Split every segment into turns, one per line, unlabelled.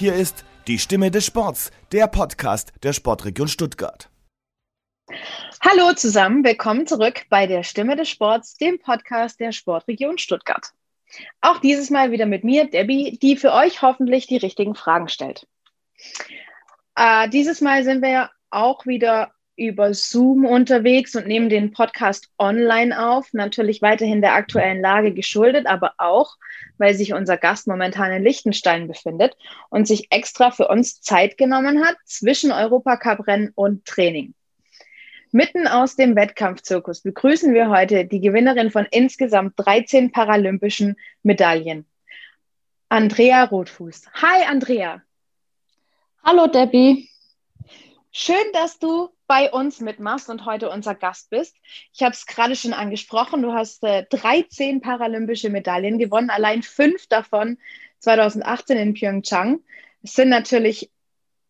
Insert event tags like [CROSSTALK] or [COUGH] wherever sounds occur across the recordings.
Hier ist die Stimme des Sports, der Podcast der Sportregion Stuttgart.
Hallo zusammen, willkommen zurück bei der Stimme des Sports, dem Podcast der Sportregion Stuttgart. Auch dieses Mal wieder mit mir, Debbie, die für euch hoffentlich die richtigen Fragen stellt. Äh, dieses Mal sind wir auch wieder über Zoom unterwegs und nehmen den Podcast online auf. Natürlich weiterhin der aktuellen Lage geschuldet, aber auch, weil sich unser Gast momentan in Liechtenstein befindet und sich extra für uns Zeit genommen hat zwischen Europacup-Rennen und Training. Mitten aus dem Wettkampfzirkus begrüßen wir heute die Gewinnerin von insgesamt 13 paralympischen Medaillen, Andrea Rotfuß. Hi, Andrea.
Hallo, Debbie.
Schön, dass du bei uns mitmachst und heute unser Gast bist. Ich habe es gerade schon angesprochen, du hast äh, 13 paralympische Medaillen gewonnen, allein fünf davon 2018 in Pyeongchang. Es sind natürlich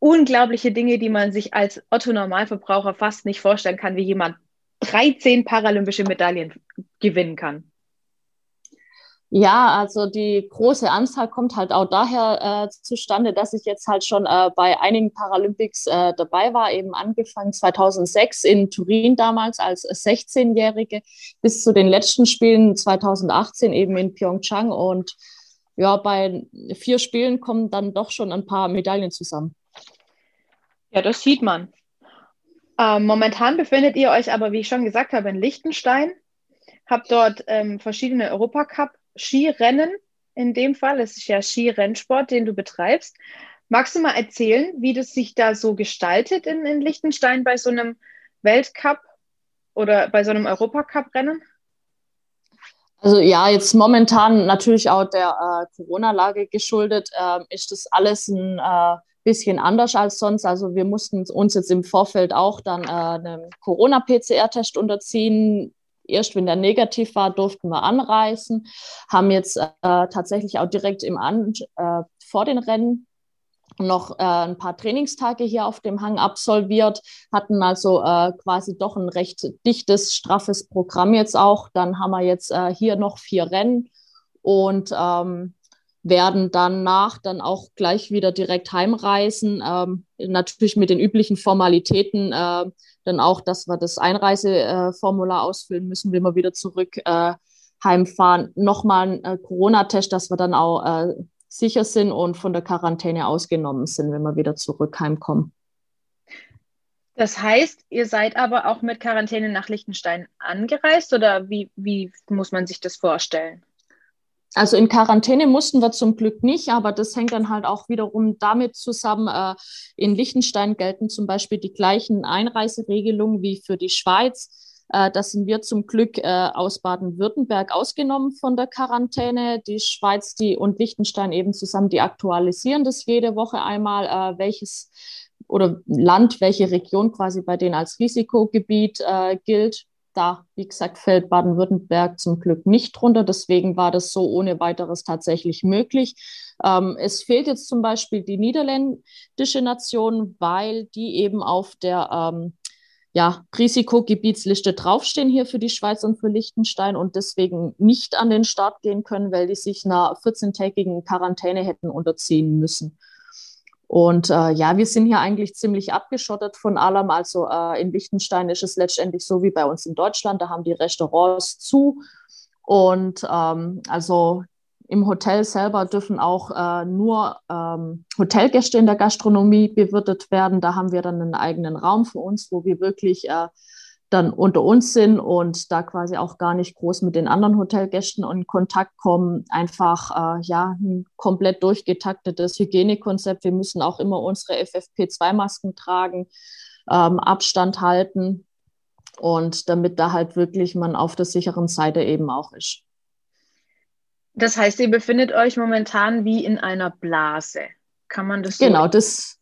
unglaubliche Dinge, die man sich als Otto-Normalverbraucher fast nicht vorstellen kann, wie jemand 13 paralympische Medaillen gewinnen kann.
Ja, also die große Anzahl kommt halt auch daher äh, zustande, dass ich jetzt halt schon äh, bei einigen Paralympics äh, dabei war, eben angefangen 2006 in Turin damals als 16-Jährige bis zu den letzten Spielen 2018 eben in Pyeongchang und ja, bei vier Spielen kommen dann doch schon ein paar Medaillen zusammen.
Ja, das sieht man. Ähm, momentan befindet ihr euch aber, wie ich schon gesagt habe, in Liechtenstein. Habt dort ähm, verschiedene Europacup-Skirennen. In dem Fall, es ist ja Skirennsport, den du betreibst. Magst du mal erzählen, wie das sich da so gestaltet in, in Liechtenstein bei so einem Weltcup oder bei so einem Europacup-Rennen?
Also ja, jetzt momentan natürlich auch der äh, Corona-Lage geschuldet, äh, ist das alles ein äh, bisschen anders als sonst. Also wir mussten uns jetzt im Vorfeld auch dann äh, einem Corona-PCR-Test unterziehen. Erst wenn der negativ war, durften wir anreisen. Haben jetzt äh, tatsächlich auch direkt im An äh, vor den Rennen noch äh, ein paar Trainingstage hier auf dem Hang absolviert, hatten also äh, quasi doch ein recht dichtes, straffes Programm jetzt auch. Dann haben wir jetzt äh, hier noch vier Rennen und ähm, werden danach dann auch gleich wieder direkt heimreisen. Ähm, natürlich mit den üblichen Formalitäten, äh, dann auch, dass wir das Einreiseformular ausfüllen müssen, wenn wir wieder zurück äh, heimfahren. Nochmal ein äh, Corona-Test, dass wir dann auch äh, sicher sind und von der Quarantäne ausgenommen sind, wenn wir wieder zurück heimkommen.
Das heißt, ihr seid aber auch mit Quarantäne nach Liechtenstein angereist oder wie, wie muss man sich das vorstellen?
Also in Quarantäne mussten wir zum Glück nicht, aber das hängt dann halt auch wiederum damit zusammen. Äh, in Liechtenstein gelten zum Beispiel die gleichen Einreiseregelungen wie für die Schweiz. Äh, da sind wir zum Glück äh, aus Baden-Württemberg ausgenommen von der Quarantäne. Die Schweiz die, und Liechtenstein eben zusammen, die aktualisieren das jede Woche einmal, äh, welches oder Land, welche Region quasi bei denen als Risikogebiet gilt da, wie gesagt, fällt Baden-Württemberg zum Glück nicht drunter. Deswegen war das so ohne weiteres tatsächlich möglich. Ähm, es fehlt jetzt zum Beispiel die niederländische Nation, weil die eben auf der ähm, ja, Risikogebietsliste draufstehen hier für die Schweiz und für Liechtenstein und deswegen nicht an den Start gehen können, weil die sich einer 14-tägigen Quarantäne hätten unterziehen müssen. Und äh, ja, wir sind hier eigentlich ziemlich abgeschottet von allem. Also äh, in Liechtenstein ist es letztendlich so wie bei uns in Deutschland. Da haben die Restaurants zu. Und ähm, also im Hotel selber dürfen auch äh, nur ähm, Hotelgäste in der Gastronomie bewirtet werden. Da haben wir dann einen eigenen Raum für uns, wo wir wirklich äh, dann unter uns sind und da quasi auch gar nicht groß mit den anderen Hotelgästen in Kontakt kommen. Einfach äh, ja ein komplett durchgetaktetes Hygienekonzept. Wir müssen auch immer unsere FFP2-Masken tragen, ähm, Abstand halten und damit da halt wirklich man auf der sicheren Seite eben auch ist.
Das heißt, ihr befindet euch momentan wie in einer Blase. Kann man das
so? Genau, das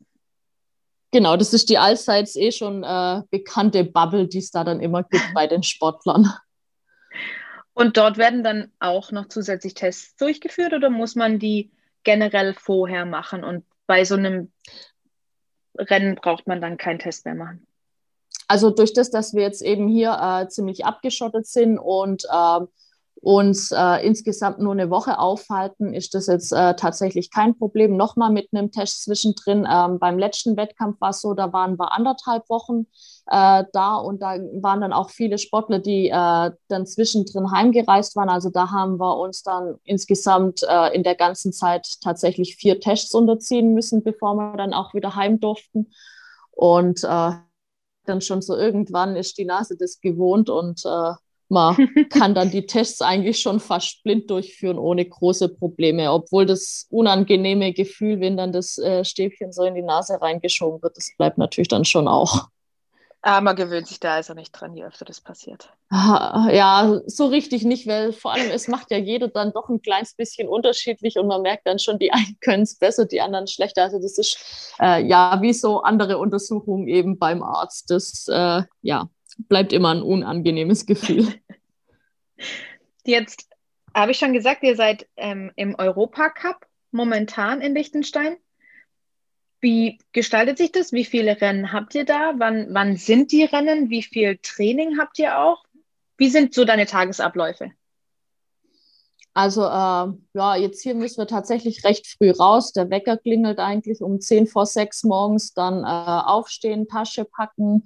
Genau, das ist die allseits eh schon äh, bekannte Bubble, die es da dann immer gibt [LAUGHS] bei den Sportlern.
Und dort werden dann auch noch zusätzlich Tests durchgeführt oder muss man die generell vorher machen? Und bei so einem Rennen braucht man dann keinen Test mehr machen?
Also durch das, dass wir jetzt eben hier äh, ziemlich abgeschottet sind und äh, uns äh, insgesamt nur eine Woche aufhalten, ist das jetzt äh, tatsächlich kein Problem. Nochmal mit einem Test zwischendrin. Ähm, beim letzten Wettkampf war es so, da waren wir anderthalb Wochen äh, da und da waren dann auch viele Sportler, die äh, dann zwischendrin heimgereist waren. Also da haben wir uns dann insgesamt äh, in der ganzen Zeit tatsächlich vier Tests unterziehen müssen, bevor wir dann auch wieder heim durften. Und äh, dann schon so irgendwann ist die Nase das gewohnt und man [LAUGHS] kann dann die Tests eigentlich schon fast blind durchführen, ohne große Probleme. Obwohl das unangenehme Gefühl, wenn dann das äh, Stäbchen so in die Nase reingeschoben wird, das bleibt natürlich dann schon auch.
Aber man gewöhnt sich da also nicht dran, je öfter das passiert.
Ja, so richtig nicht, weil vor allem es macht ja jeder dann doch ein kleines bisschen unterschiedlich und man merkt dann schon, die einen [LAUGHS] können es besser, die anderen schlechter. Also das ist äh, ja wie so andere Untersuchungen eben beim Arzt. Das äh, ja, bleibt immer ein unangenehmes Gefühl. [LAUGHS]
Jetzt habe ich schon gesagt, ihr seid ähm, im Europacup momentan in Liechtenstein. Wie gestaltet sich das? Wie viele Rennen habt ihr da? Wann, wann sind die Rennen? Wie viel Training habt ihr auch? Wie sind so deine Tagesabläufe?
Also äh, ja, jetzt hier müssen wir tatsächlich recht früh raus. Der Wecker klingelt eigentlich um 10 vor 6 morgens, dann äh, aufstehen, Tasche packen,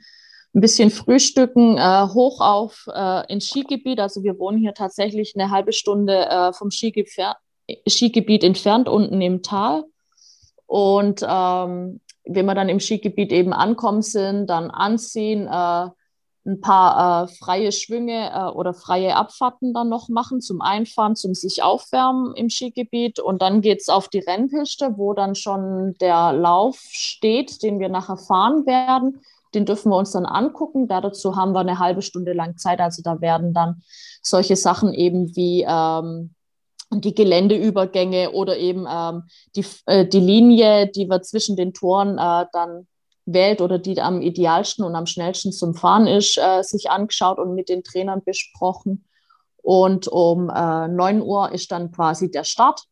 ein bisschen frühstücken, äh, hoch auf äh, ins Skigebiet. Also wir wohnen hier tatsächlich eine halbe Stunde äh, vom Skigebiet entfernt, unten im Tal. Und ähm, wenn wir dann im Skigebiet eben ankommen sind, dann anziehen, äh, ein paar äh, freie Schwünge äh, oder freie Abfahrten dann noch machen zum Einfahren, zum sich aufwärmen im Skigebiet. Und dann geht es auf die Rennpiste, wo dann schon der Lauf steht, den wir nachher fahren werden. Den dürfen wir uns dann angucken. dazu haben wir eine halbe Stunde lang Zeit. Also da werden dann solche Sachen eben wie ähm, die Geländeübergänge oder eben ähm, die, äh, die Linie, die wir zwischen den Toren äh, dann wählt oder die am idealsten und am schnellsten zum Fahren ist, äh, sich angeschaut und mit den Trainern besprochen. Und um äh, 9 Uhr ist dann quasi der Start.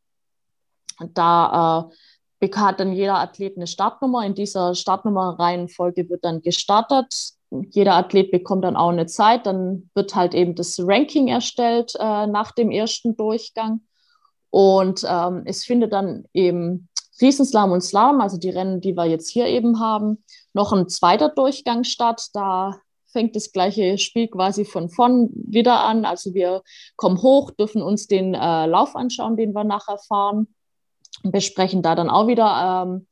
Da äh, hat dann jeder Athlet eine Startnummer. In dieser Startnummer-Reihenfolge wird dann gestartet. Jeder Athlet bekommt dann auch eine Zeit. Dann wird halt eben das Ranking erstellt äh, nach dem ersten Durchgang. Und ähm, es findet dann eben Riesenslalom und Slalom, also die Rennen, die wir jetzt hier eben haben, noch ein zweiter Durchgang statt. Da fängt das gleiche Spiel quasi von vorn wieder an. Also wir kommen hoch, dürfen uns den äh, Lauf anschauen, den wir nachher fahren besprechen da dann auch wieder ähm,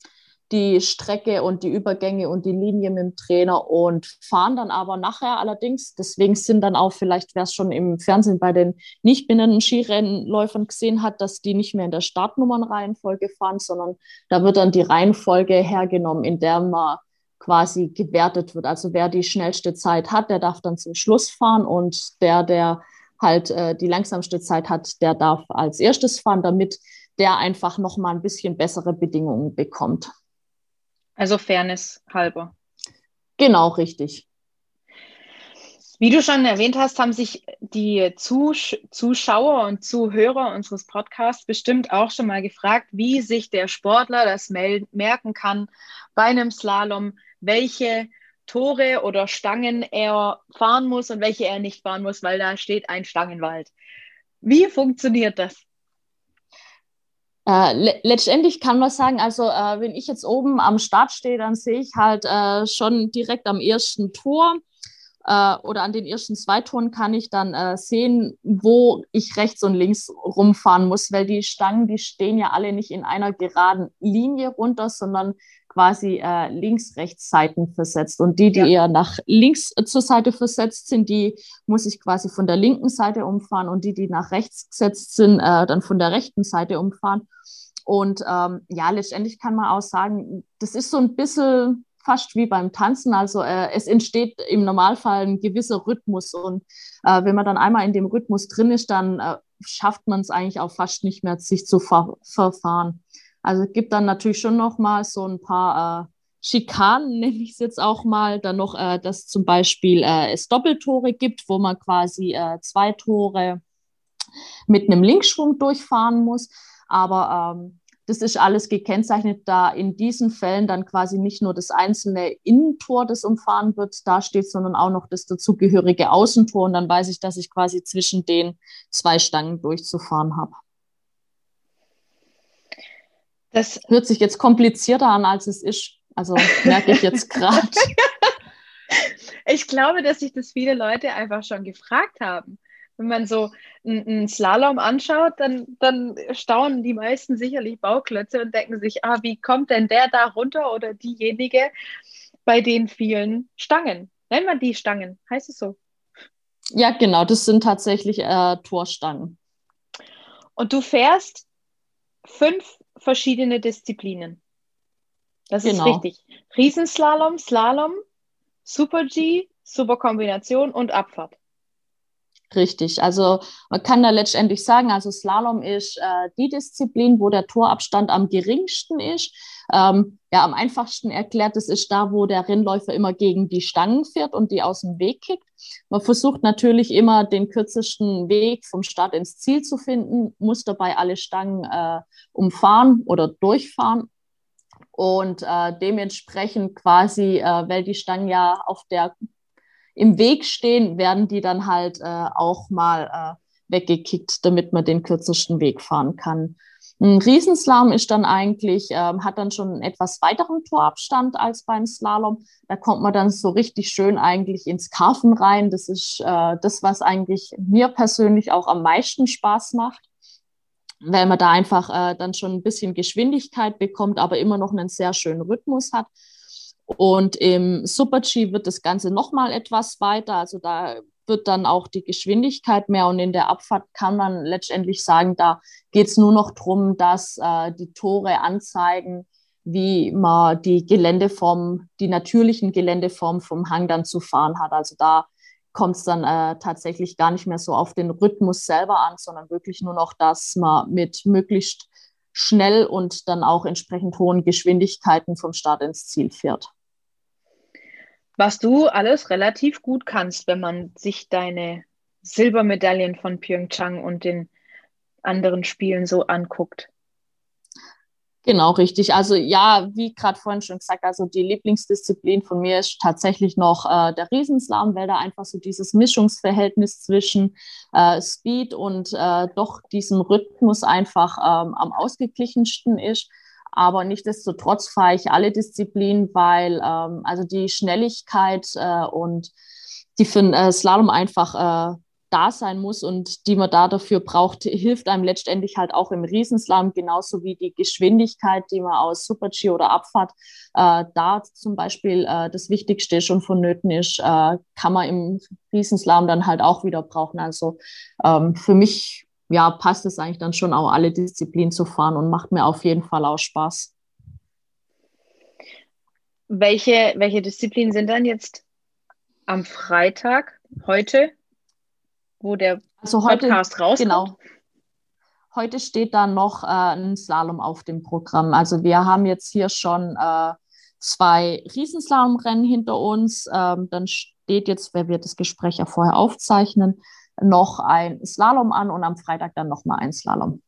die Strecke und die Übergänge und die Linie mit dem Trainer und fahren dann aber nachher allerdings, deswegen sind dann auch vielleicht, wer es schon im Fernsehen bei den nicht benannten Skirennläufern gesehen hat, dass die nicht mehr in der Startnummernreihenfolge fahren, sondern da wird dann die Reihenfolge hergenommen, in der man quasi gewertet wird. Also wer die schnellste Zeit hat, der darf dann zum Schluss fahren und der, der halt äh, die langsamste Zeit hat, der darf als erstes fahren, damit der einfach noch mal ein bisschen bessere Bedingungen bekommt.
Also Fairness halber.
Genau, richtig.
Wie du schon erwähnt hast, haben sich die Zus Zuschauer und Zuhörer unseres Podcasts bestimmt auch schon mal gefragt, wie sich der Sportler das merken kann bei einem Slalom, welche Tore oder Stangen er fahren muss und welche er nicht fahren muss, weil da steht ein Stangenwald. Wie funktioniert das?
Äh, le letztendlich kann man sagen, also äh, wenn ich jetzt oben am Start stehe, dann sehe ich halt äh, schon direkt am ersten Tor äh, oder an den ersten zwei Toren kann ich dann äh, sehen, wo ich rechts und links rumfahren muss, weil die Stangen, die stehen ja alle nicht in einer geraden Linie runter, sondern quasi äh, links-rechts-Seiten versetzt. Und die, die ja. eher nach links zur Seite versetzt sind, die muss ich quasi von der linken Seite umfahren und die, die nach rechts gesetzt sind, äh, dann von der rechten Seite umfahren. Und ähm, ja, letztendlich kann man auch sagen, das ist so ein bisschen fast wie beim Tanzen. Also äh, es entsteht im Normalfall ein gewisser Rhythmus. Und äh, wenn man dann einmal in dem Rhythmus drin ist, dann äh, schafft man es eigentlich auch fast nicht mehr, sich zu ver verfahren. Also es gibt dann natürlich schon noch mal so ein paar äh, Schikanen, [LAUGHS] nenne ich es jetzt auch mal. Dann noch, äh, dass zum Beispiel äh, es Doppeltore gibt, wo man quasi äh, zwei Tore mit einem Linksschwung durchfahren muss. Aber ähm, das ist alles gekennzeichnet, da in diesen Fällen dann quasi nicht nur das einzelne Innentor, das umfahren wird, da steht, sondern auch noch das dazugehörige Außentor. Und dann weiß ich, dass ich quasi zwischen den zwei Stangen durchzufahren habe. Das hört sich jetzt komplizierter an, als es ist. Also merke ich jetzt gerade. [LAUGHS]
ich glaube, dass sich das viele Leute einfach schon gefragt haben. Wenn man so einen Slalom anschaut, dann, dann staunen die meisten sicherlich Bauklötze und denken sich, ah, wie kommt denn der da runter oder diejenige bei den vielen Stangen? Nennen wir die Stangen, heißt es so?
Ja, genau, das sind tatsächlich äh, Torstangen.
Und du fährst fünf verschiedene Disziplinen. Das genau. ist richtig. Riesenslalom, Slalom, Super G, Superkombination und Abfahrt.
Richtig, also man kann da letztendlich sagen, also Slalom ist äh, die Disziplin, wo der Torabstand am geringsten ist. Ähm, ja, am einfachsten erklärt, es ist da, wo der Rennläufer immer gegen die Stangen fährt und die aus dem Weg kickt. Man versucht natürlich immer den kürzesten Weg vom Start ins Ziel zu finden, muss dabei alle Stangen äh, umfahren oder durchfahren. Und äh, dementsprechend quasi, äh, weil die Stangen ja auf der im Weg stehen, werden die dann halt äh, auch mal äh, weggekickt, damit man den kürzesten Weg fahren kann. Ein Riesenslalom ist dann eigentlich, ähm, hat dann schon einen etwas weiteren Torabstand als beim Slalom. Da kommt man dann so richtig schön eigentlich ins Karfen rein. Das ist äh, das, was eigentlich mir persönlich auch am meisten Spaß macht, weil man da einfach äh, dann schon ein bisschen Geschwindigkeit bekommt, aber immer noch einen sehr schönen Rhythmus hat. Und im Super-G wird das Ganze nochmal etwas weiter. Also da wird dann auch die Geschwindigkeit mehr. Und in der Abfahrt kann man letztendlich sagen, da geht es nur noch darum, dass äh, die Tore anzeigen, wie man die Geländeform, die natürlichen Geländeformen vom Hang dann zu fahren hat. Also da kommt es dann äh, tatsächlich gar nicht mehr so auf den Rhythmus selber an, sondern wirklich nur noch, dass man mit möglichst schnell und dann auch entsprechend hohen Geschwindigkeiten vom Start ins Ziel fährt
was du alles relativ gut kannst, wenn man sich deine Silbermedaillen von Pyeongchang und den anderen Spielen so anguckt.
Genau, richtig. Also ja, wie gerade vorhin schon gesagt, also die Lieblingsdisziplin von mir ist tatsächlich noch äh, der Riesenslalom, weil da einfach so dieses Mischungsverhältnis zwischen äh, Speed und äh, doch diesem Rhythmus einfach ähm, am ausgeglichensten ist. Aber nichtsdestotrotz fahre ich alle Disziplinen, weil ähm, also die Schnelligkeit äh, und die für den äh, Slalom einfach äh, da sein muss und die man da dafür braucht, hilft einem letztendlich halt auch im Riesenslalom, genauso wie die Geschwindigkeit, die man aus Super-G oder Abfahrt äh, da zum Beispiel äh, das Wichtigste schon vonnöten ist, äh, kann man im Riesenslalom dann halt auch wieder brauchen. Also ähm, für mich ja, passt es eigentlich dann schon auch, alle Disziplinen zu fahren und macht mir auf jeden Fall auch Spaß.
Welche, welche Disziplinen sind dann jetzt am Freitag, heute, wo der
also heute, Podcast rauskommt? Genau. Heute steht da noch äh, ein Slalom auf dem Programm. Also wir haben jetzt hier schon äh, zwei Riesenslalomrennen hinter uns. Ähm, dann steht jetzt, weil wir das Gespräch ja vorher aufzeichnen, noch ein Slalom an und am Freitag dann nochmal ein Slalom.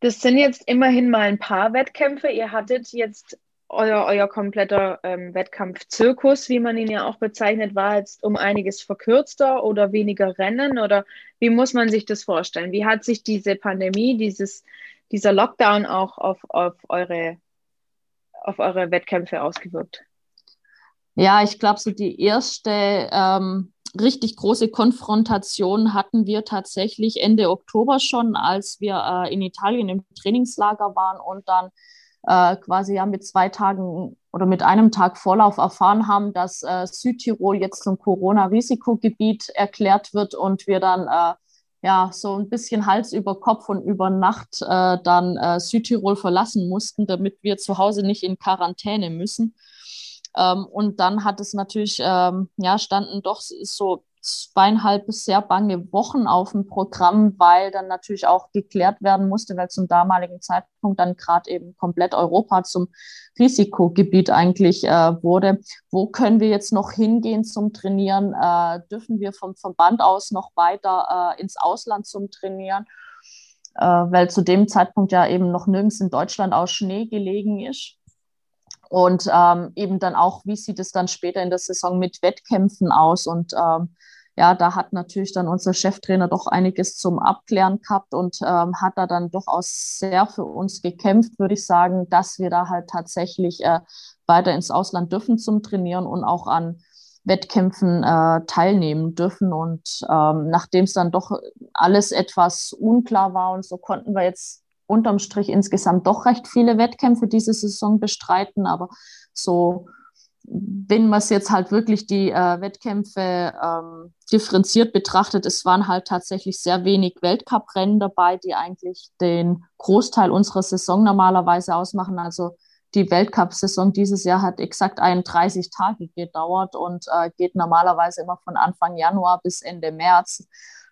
Das sind jetzt immerhin mal ein paar Wettkämpfe. Ihr hattet jetzt euer, euer kompletter ähm, Wettkampfzirkus, wie man ihn ja auch bezeichnet, war jetzt um einiges verkürzter oder weniger Rennen oder wie muss man sich das vorstellen? Wie hat sich diese Pandemie, dieses, dieser Lockdown auch auf, auf, eure, auf eure Wettkämpfe ausgewirkt?
Ja, ich glaube, so die erste ähm, richtig große Konfrontation hatten wir tatsächlich Ende Oktober schon, als wir äh, in Italien im Trainingslager waren und dann äh, quasi ja mit zwei Tagen oder mit einem Tag Vorlauf erfahren haben, dass äh, Südtirol jetzt zum Corona-Risikogebiet erklärt wird und wir dann äh, ja so ein bisschen Hals über Kopf und über Nacht äh, dann äh, Südtirol verlassen mussten, damit wir zu Hause nicht in Quarantäne müssen. Ähm, und dann hat es natürlich, ähm, ja, standen doch so zweieinhalb bis sehr bange Wochen auf dem Programm, weil dann natürlich auch geklärt werden musste, weil zum damaligen Zeitpunkt dann gerade eben komplett Europa zum Risikogebiet eigentlich äh, wurde. Wo können wir jetzt noch hingehen zum Trainieren? Äh, dürfen wir vom Verband aus noch weiter äh, ins Ausland zum Trainieren? äh, weil zu dem Zeitpunkt ja eben noch nirgends in Deutschland aus Schnee gelegen ist. Und ähm, eben dann auch, wie sieht es dann später in der Saison mit Wettkämpfen aus? Und ähm, ja, da hat natürlich dann unser Cheftrainer doch einiges zum Abklären gehabt und ähm, hat da dann durchaus sehr für uns gekämpft, würde ich sagen, dass wir da halt tatsächlich äh, weiter ins Ausland dürfen zum Trainieren und auch an Wettkämpfen äh, teilnehmen dürfen. Und ähm, nachdem es dann doch alles etwas unklar war und so konnten wir jetzt unterm Strich insgesamt doch recht viele Wettkämpfe diese Saison bestreiten. Aber so, wenn man es jetzt halt wirklich die äh, Wettkämpfe ähm, differenziert betrachtet, es waren halt tatsächlich sehr wenig Weltcuprennen dabei, die eigentlich den Großteil unserer Saison normalerweise ausmachen. Also die Weltcup-Saison dieses Jahr hat exakt 31 Tage gedauert und äh, geht normalerweise immer von Anfang Januar bis Ende März.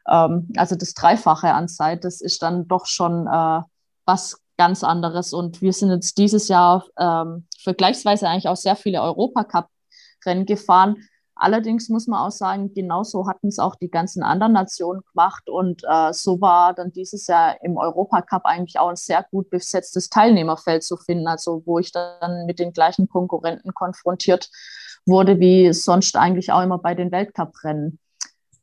Ähm, also das Dreifache an Zeit, das ist dann doch schon äh, was ganz anderes. Und wir sind jetzt dieses Jahr ähm, vergleichsweise eigentlich auch sehr viele Europacup-Rennen gefahren. Allerdings muss man auch sagen, genauso hatten es auch die ganzen anderen Nationen gemacht. Und äh, so war dann dieses Jahr im Europacup eigentlich auch ein sehr gut besetztes Teilnehmerfeld zu finden. Also wo ich dann mit den gleichen Konkurrenten konfrontiert wurde, wie sonst eigentlich auch immer bei den Weltcuprennen.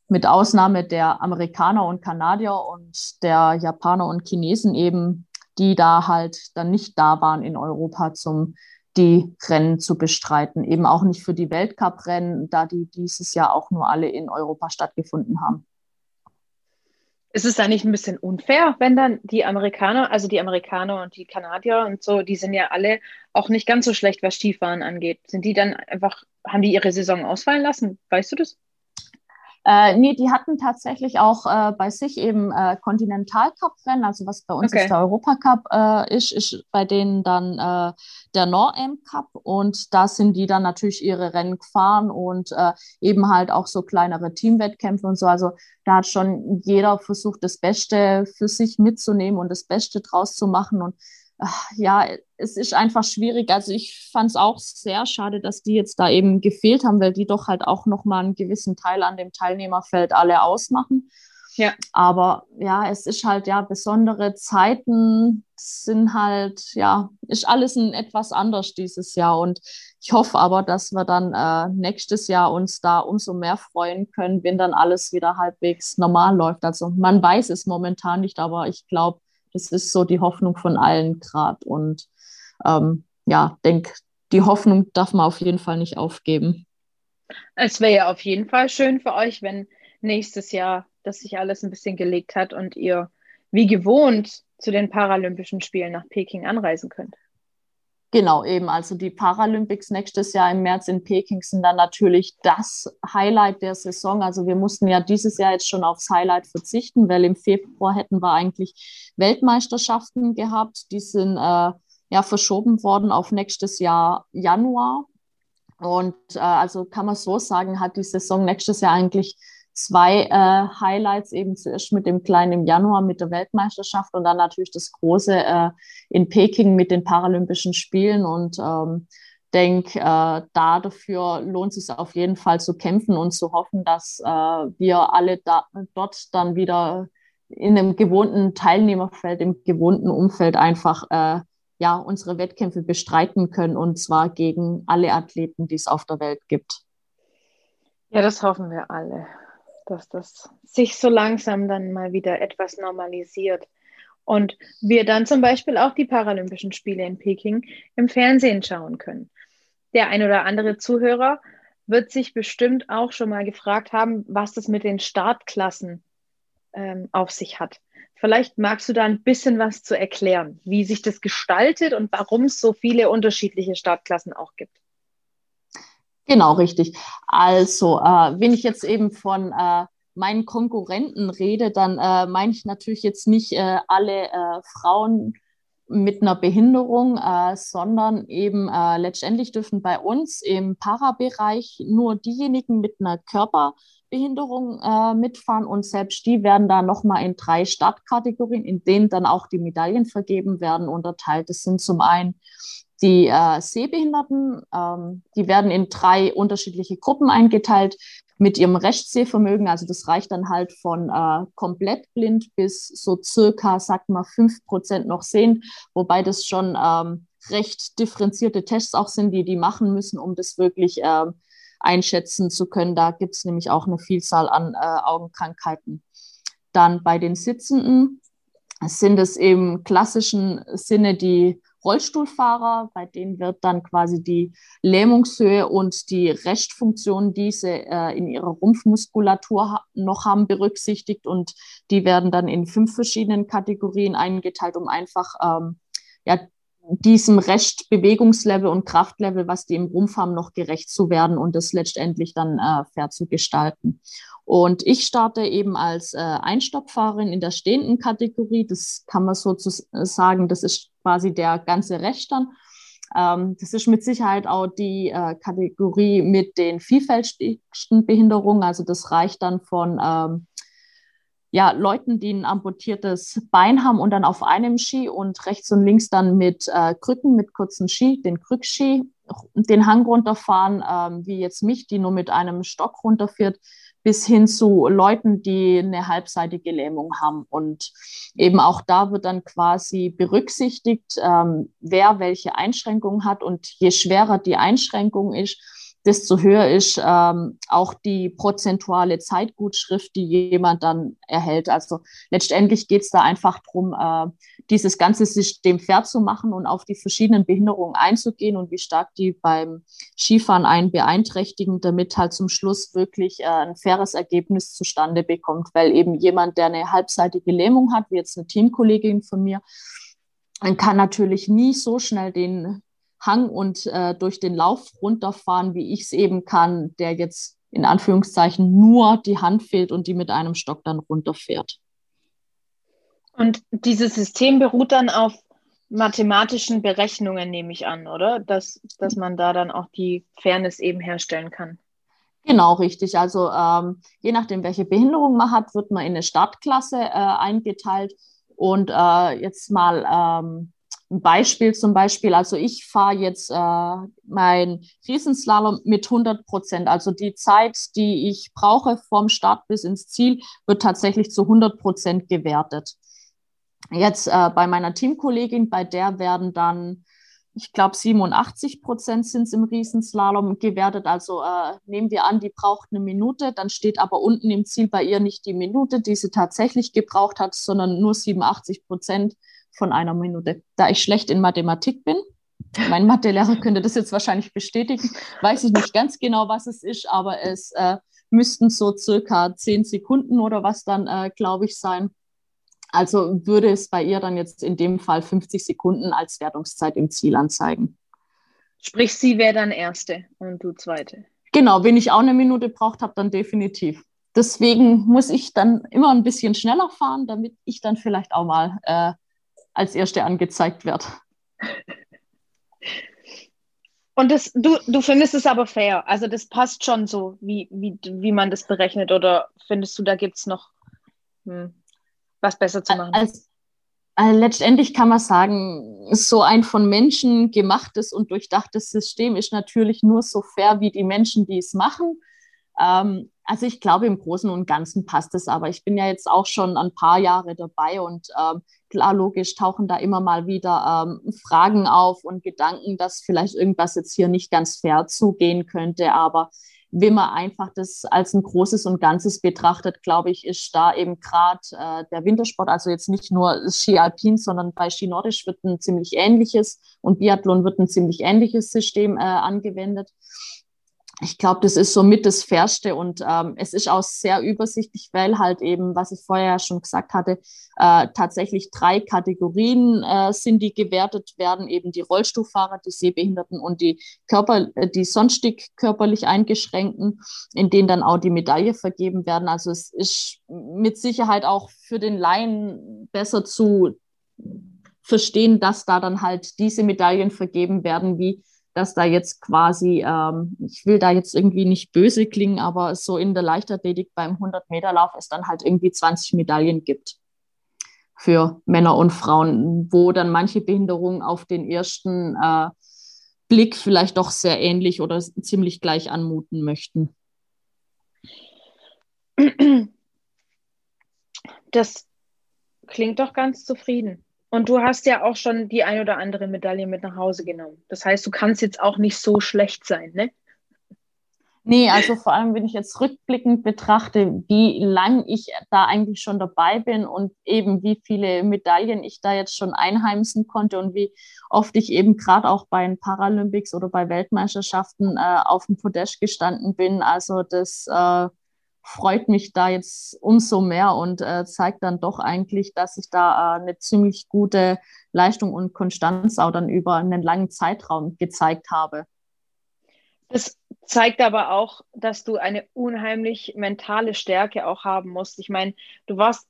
Mit Ausnahme der Amerikaner und Kanadier und der Japaner und Chinesen eben, die da halt dann nicht da waren in Europa zum die Rennen zu bestreiten. Eben auch nicht für die Weltcuprennen, da die dieses Jahr auch nur alle in Europa stattgefunden haben.
Ist es da nicht ein bisschen unfair, wenn dann die Amerikaner, also die Amerikaner und die Kanadier und so, die sind ja alle auch nicht ganz so schlecht, was Skifahren angeht. Sind die dann einfach, haben die ihre Saison ausfallen lassen? Weißt du das?
Äh, nee, die hatten tatsächlich auch äh, bei sich eben äh, Kontinentalcup-Rennen, also was bei uns okay. ist der Europacup äh, ist, ist bei denen dann äh, der Nor-Am Cup und da sind die dann natürlich ihre Rennen gefahren und äh, eben halt auch so kleinere Teamwettkämpfe und so. Also da hat schon jeder versucht, das Beste für sich mitzunehmen und das Beste draus zu machen und ja, es ist einfach schwierig. Also ich fand es auch sehr schade, dass die jetzt da eben gefehlt haben, weil die doch halt auch nochmal einen gewissen Teil an dem Teilnehmerfeld alle ausmachen. Ja. Aber ja, es ist halt ja besondere Zeiten sind halt, ja, ist alles ein etwas anders dieses Jahr. Und ich hoffe aber, dass wir dann äh, nächstes Jahr uns da umso mehr freuen können, wenn dann alles wieder halbwegs normal läuft. Also man weiß es momentan nicht, aber ich glaube, das ist so die Hoffnung von allen gerade. Und ähm, ja, denke, die Hoffnung darf man auf jeden Fall nicht aufgeben.
Es wäre ja auf jeden Fall schön für euch, wenn nächstes Jahr das sich alles ein bisschen gelegt hat und ihr wie gewohnt zu den Paralympischen Spielen nach Peking anreisen könnt.
Genau, eben. Also die Paralympics nächstes Jahr im März in Peking sind dann natürlich das Highlight der Saison. Also wir mussten ja dieses Jahr jetzt schon aufs Highlight verzichten, weil im Februar hätten wir eigentlich Weltmeisterschaften gehabt. Die sind äh, ja verschoben worden auf nächstes Jahr Januar. Und äh, also kann man so sagen, hat die Saison nächstes Jahr eigentlich zwei äh, Highlights, eben zuerst mit dem kleinen im Januar mit der Weltmeisterschaft und dann natürlich das große äh, in Peking mit den Paralympischen Spielen. Und ähm, denke, äh, da dafür lohnt es sich auf jeden Fall zu kämpfen und zu hoffen, dass äh, wir alle da, dort dann wieder in einem gewohnten Teilnehmerfeld, im gewohnten Umfeld einfach äh, ja, unsere Wettkämpfe bestreiten können und zwar gegen alle Athleten, die es auf der Welt gibt.
Ja, das hoffen wir alle dass das sich so langsam dann mal wieder etwas normalisiert. Und wir dann zum Beispiel auch die Paralympischen Spiele in Peking im Fernsehen schauen können. Der ein oder andere Zuhörer wird sich bestimmt auch schon mal gefragt haben, was das mit den Startklassen ähm, auf sich hat. Vielleicht magst du da ein bisschen was zu erklären, wie sich das gestaltet und warum es so viele unterschiedliche Startklassen auch gibt.
Genau, richtig. Also, äh, wenn ich jetzt eben von äh, meinen Konkurrenten rede, dann äh, meine ich natürlich jetzt nicht äh, alle äh, Frauen mit einer Behinderung, äh, sondern eben letztendlich dürfen bei uns im Parabereich nur diejenigen mit einer Körperbehinderung mitfahren und selbst die werden da nochmal in drei Startkategorien, in denen dann auch die Medaillen vergeben werden, unterteilt. Das sind zum einen die äh, Sehbehinderten, ähm, die werden in drei unterschiedliche Gruppen eingeteilt. mit ihrem Rechtssehvermögen, also das reicht dann halt von äh, komplett blind bis so circa, sagt man, fünf Prozent noch sehend, wobei das schon ähm, recht differenzierte Tests auch sind, die die machen müssen, um das wirklich äh, einschätzen zu können. Da gibt es nämlich auch eine Vielzahl an äh, Augenkrankheiten. Dann bei den Sitzenden sind es im klassischen Sinne die Rollstuhlfahrer, bei denen wird dann quasi die Lähmungshöhe und die Restfunktion, die sie äh, in ihrer Rumpfmuskulatur ha noch haben, berücksichtigt und die werden dann in fünf verschiedenen Kategorien eingeteilt, um einfach ähm, ja, diesem Restbewegungslevel und Kraftlevel, was die im Rumpf haben, noch gerecht zu werden und das letztendlich dann äh, fair zu gestalten. Und ich starte eben als äh, Einstoppfahrerin in der stehenden Kategorie. Das kann man so zu sagen, das ist quasi der ganze dann. Ähm, das ist mit Sicherheit auch die äh, Kategorie mit den vielfältigsten Behinderungen. Also das reicht dann von ähm, ja, Leuten, die ein amputiertes Bein haben und dann auf einem Ski und rechts und links dann mit äh, Krücken, mit kurzen Ski, den Krückski, den Hang runterfahren, ähm, wie jetzt mich, die nur mit einem Stock runterfährt bis hin zu Leuten, die eine halbseitige Lähmung haben. Und eben auch da wird dann quasi berücksichtigt, ähm, wer welche Einschränkungen hat. Und je schwerer die Einschränkung ist, desto höher ist ähm, auch die prozentuale Zeitgutschrift, die jemand dann erhält. Also letztendlich geht es da einfach darum, äh, dieses ganze System fair zu machen und auf die verschiedenen Behinderungen einzugehen und wie stark die beim Skifahren einen beeinträchtigen, damit halt zum Schluss wirklich äh, ein faires Ergebnis zustande bekommt. Weil eben jemand, der eine halbseitige Lähmung hat, wie jetzt eine Teamkollegin von mir, kann natürlich nie so schnell den Hang und äh, durch den Lauf runterfahren, wie ich es eben kann, der jetzt in Anführungszeichen nur die Hand fehlt und die mit einem Stock dann runterfährt.
Und dieses System beruht dann auf mathematischen Berechnungen, nehme ich an, oder? Dass, dass man da dann auch die Fairness eben herstellen kann.
Genau, richtig. Also ähm, je nachdem, welche Behinderung man hat, wird man in eine Startklasse äh, eingeteilt. Und äh, jetzt mal ähm, ein Beispiel zum Beispiel, also ich fahre jetzt äh, mein Riesenslalom mit 100 Prozent. Also die Zeit, die ich brauche vom Start bis ins Ziel, wird tatsächlich zu 100 Prozent gewertet. Jetzt äh, bei meiner Teamkollegin, bei der werden dann, ich glaube, 87 Prozent sind es im Riesenslalom gewertet. Also äh, nehmen wir an, die braucht eine Minute, dann steht aber unten im Ziel bei ihr nicht die Minute, die sie tatsächlich gebraucht hat, sondern nur 87 Prozent von einer Minute. Da ich schlecht in Mathematik bin, mein [LAUGHS] Mathelehrer könnte das jetzt wahrscheinlich bestätigen, weiß ich nicht ganz genau, was es ist, aber es äh, müssten so circa zehn Sekunden oder was dann, äh, glaube ich, sein. Also würde es bei ihr dann jetzt in dem Fall 50 Sekunden als Wertungszeit im Ziel anzeigen.
Sprich, sie wäre dann Erste und du Zweite.
Genau, wenn ich auch eine Minute braucht habe, dann definitiv. Deswegen muss ich dann immer ein bisschen schneller fahren, damit ich dann vielleicht auch mal äh, als Erste angezeigt wird.
Und das, du, du findest es aber fair. Also das passt schon so, wie, wie, wie man das berechnet. Oder findest du, da gibt es noch hm, was besser zu machen?
Als, also letztendlich kann man sagen, so ein von Menschen gemachtes und durchdachtes System ist natürlich nur so fair wie die Menschen, die es machen. Ähm, also ich glaube, im Großen und Ganzen passt es, aber ich bin ja jetzt auch schon ein paar Jahre dabei und ähm, klar, logisch tauchen da immer mal wieder ähm, Fragen auf und Gedanken, dass vielleicht irgendwas jetzt hier nicht ganz fair zugehen könnte. Aber wenn man einfach das als ein großes und Ganzes betrachtet, glaube ich, ist da eben gerade äh, der Wintersport, also jetzt nicht nur Ski Alpin, sondern bei Ski Nordisch wird ein ziemlich ähnliches und Biathlon wird ein ziemlich ähnliches System äh, angewendet ich glaube, das ist somit das Fairste und ähm, es ist auch sehr übersichtlich, weil halt eben, was ich vorher schon gesagt hatte, äh, tatsächlich drei Kategorien äh, sind, die gewertet werden, eben die Rollstuhlfahrer, die Sehbehinderten und die Körper, äh, die sonstig körperlich Eingeschränkten, in denen dann auch die Medaille vergeben werden. Also es ist mit Sicherheit auch für den Laien besser zu verstehen, dass da dann halt diese Medaillen vergeben werden, wie dass da jetzt quasi, ähm, ich will da jetzt irgendwie nicht böse klingen, aber so in der Leichtathletik beim 100-Meter-Lauf es dann halt irgendwie 20 Medaillen gibt für Männer und Frauen, wo dann manche Behinderungen auf den ersten äh, Blick vielleicht doch sehr ähnlich oder ziemlich gleich anmuten möchten.
Das klingt doch ganz zufrieden. Und du hast ja auch schon die ein oder andere Medaille mit nach Hause genommen. Das heißt, du kannst jetzt auch nicht so schlecht sein, ne?
Nee, also vor allem, wenn ich jetzt rückblickend betrachte, wie lang ich da eigentlich schon dabei bin und eben wie viele Medaillen ich da jetzt schon einheimsen konnte und wie oft ich eben gerade auch bei den Paralympics oder bei Weltmeisterschaften äh, auf dem Podest gestanden bin. Also das äh, freut mich da jetzt umso mehr und äh, zeigt dann doch eigentlich, dass ich da äh, eine ziemlich gute Leistung und Konstanz auch dann über einen langen Zeitraum gezeigt habe.
Das zeigt aber auch, dass du eine unheimlich mentale Stärke auch haben musst. Ich meine, du warst,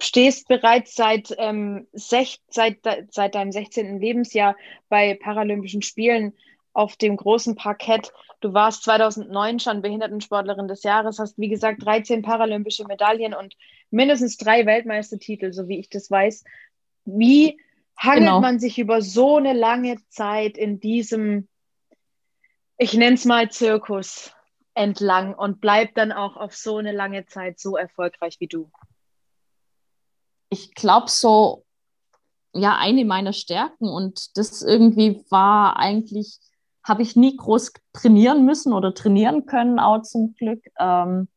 stehst bereits seit, ähm, sech, seit, seit deinem 16. Lebensjahr bei Paralympischen Spielen auf dem großen Parkett. Du warst 2009 schon Behindertensportlerin des Jahres, hast wie gesagt 13 paralympische Medaillen und mindestens drei Weltmeistertitel, so wie ich das weiß. Wie hangelt genau. man sich über so eine lange Zeit in diesem ich nenne es mal Zirkus entlang und bleib dann auch auf so eine lange Zeit so erfolgreich wie du?
Ich glaube so, ja, eine meiner Stärken und das irgendwie war eigentlich, habe ich nie groß trainieren müssen oder trainieren können, auch zum Glück. Ähm,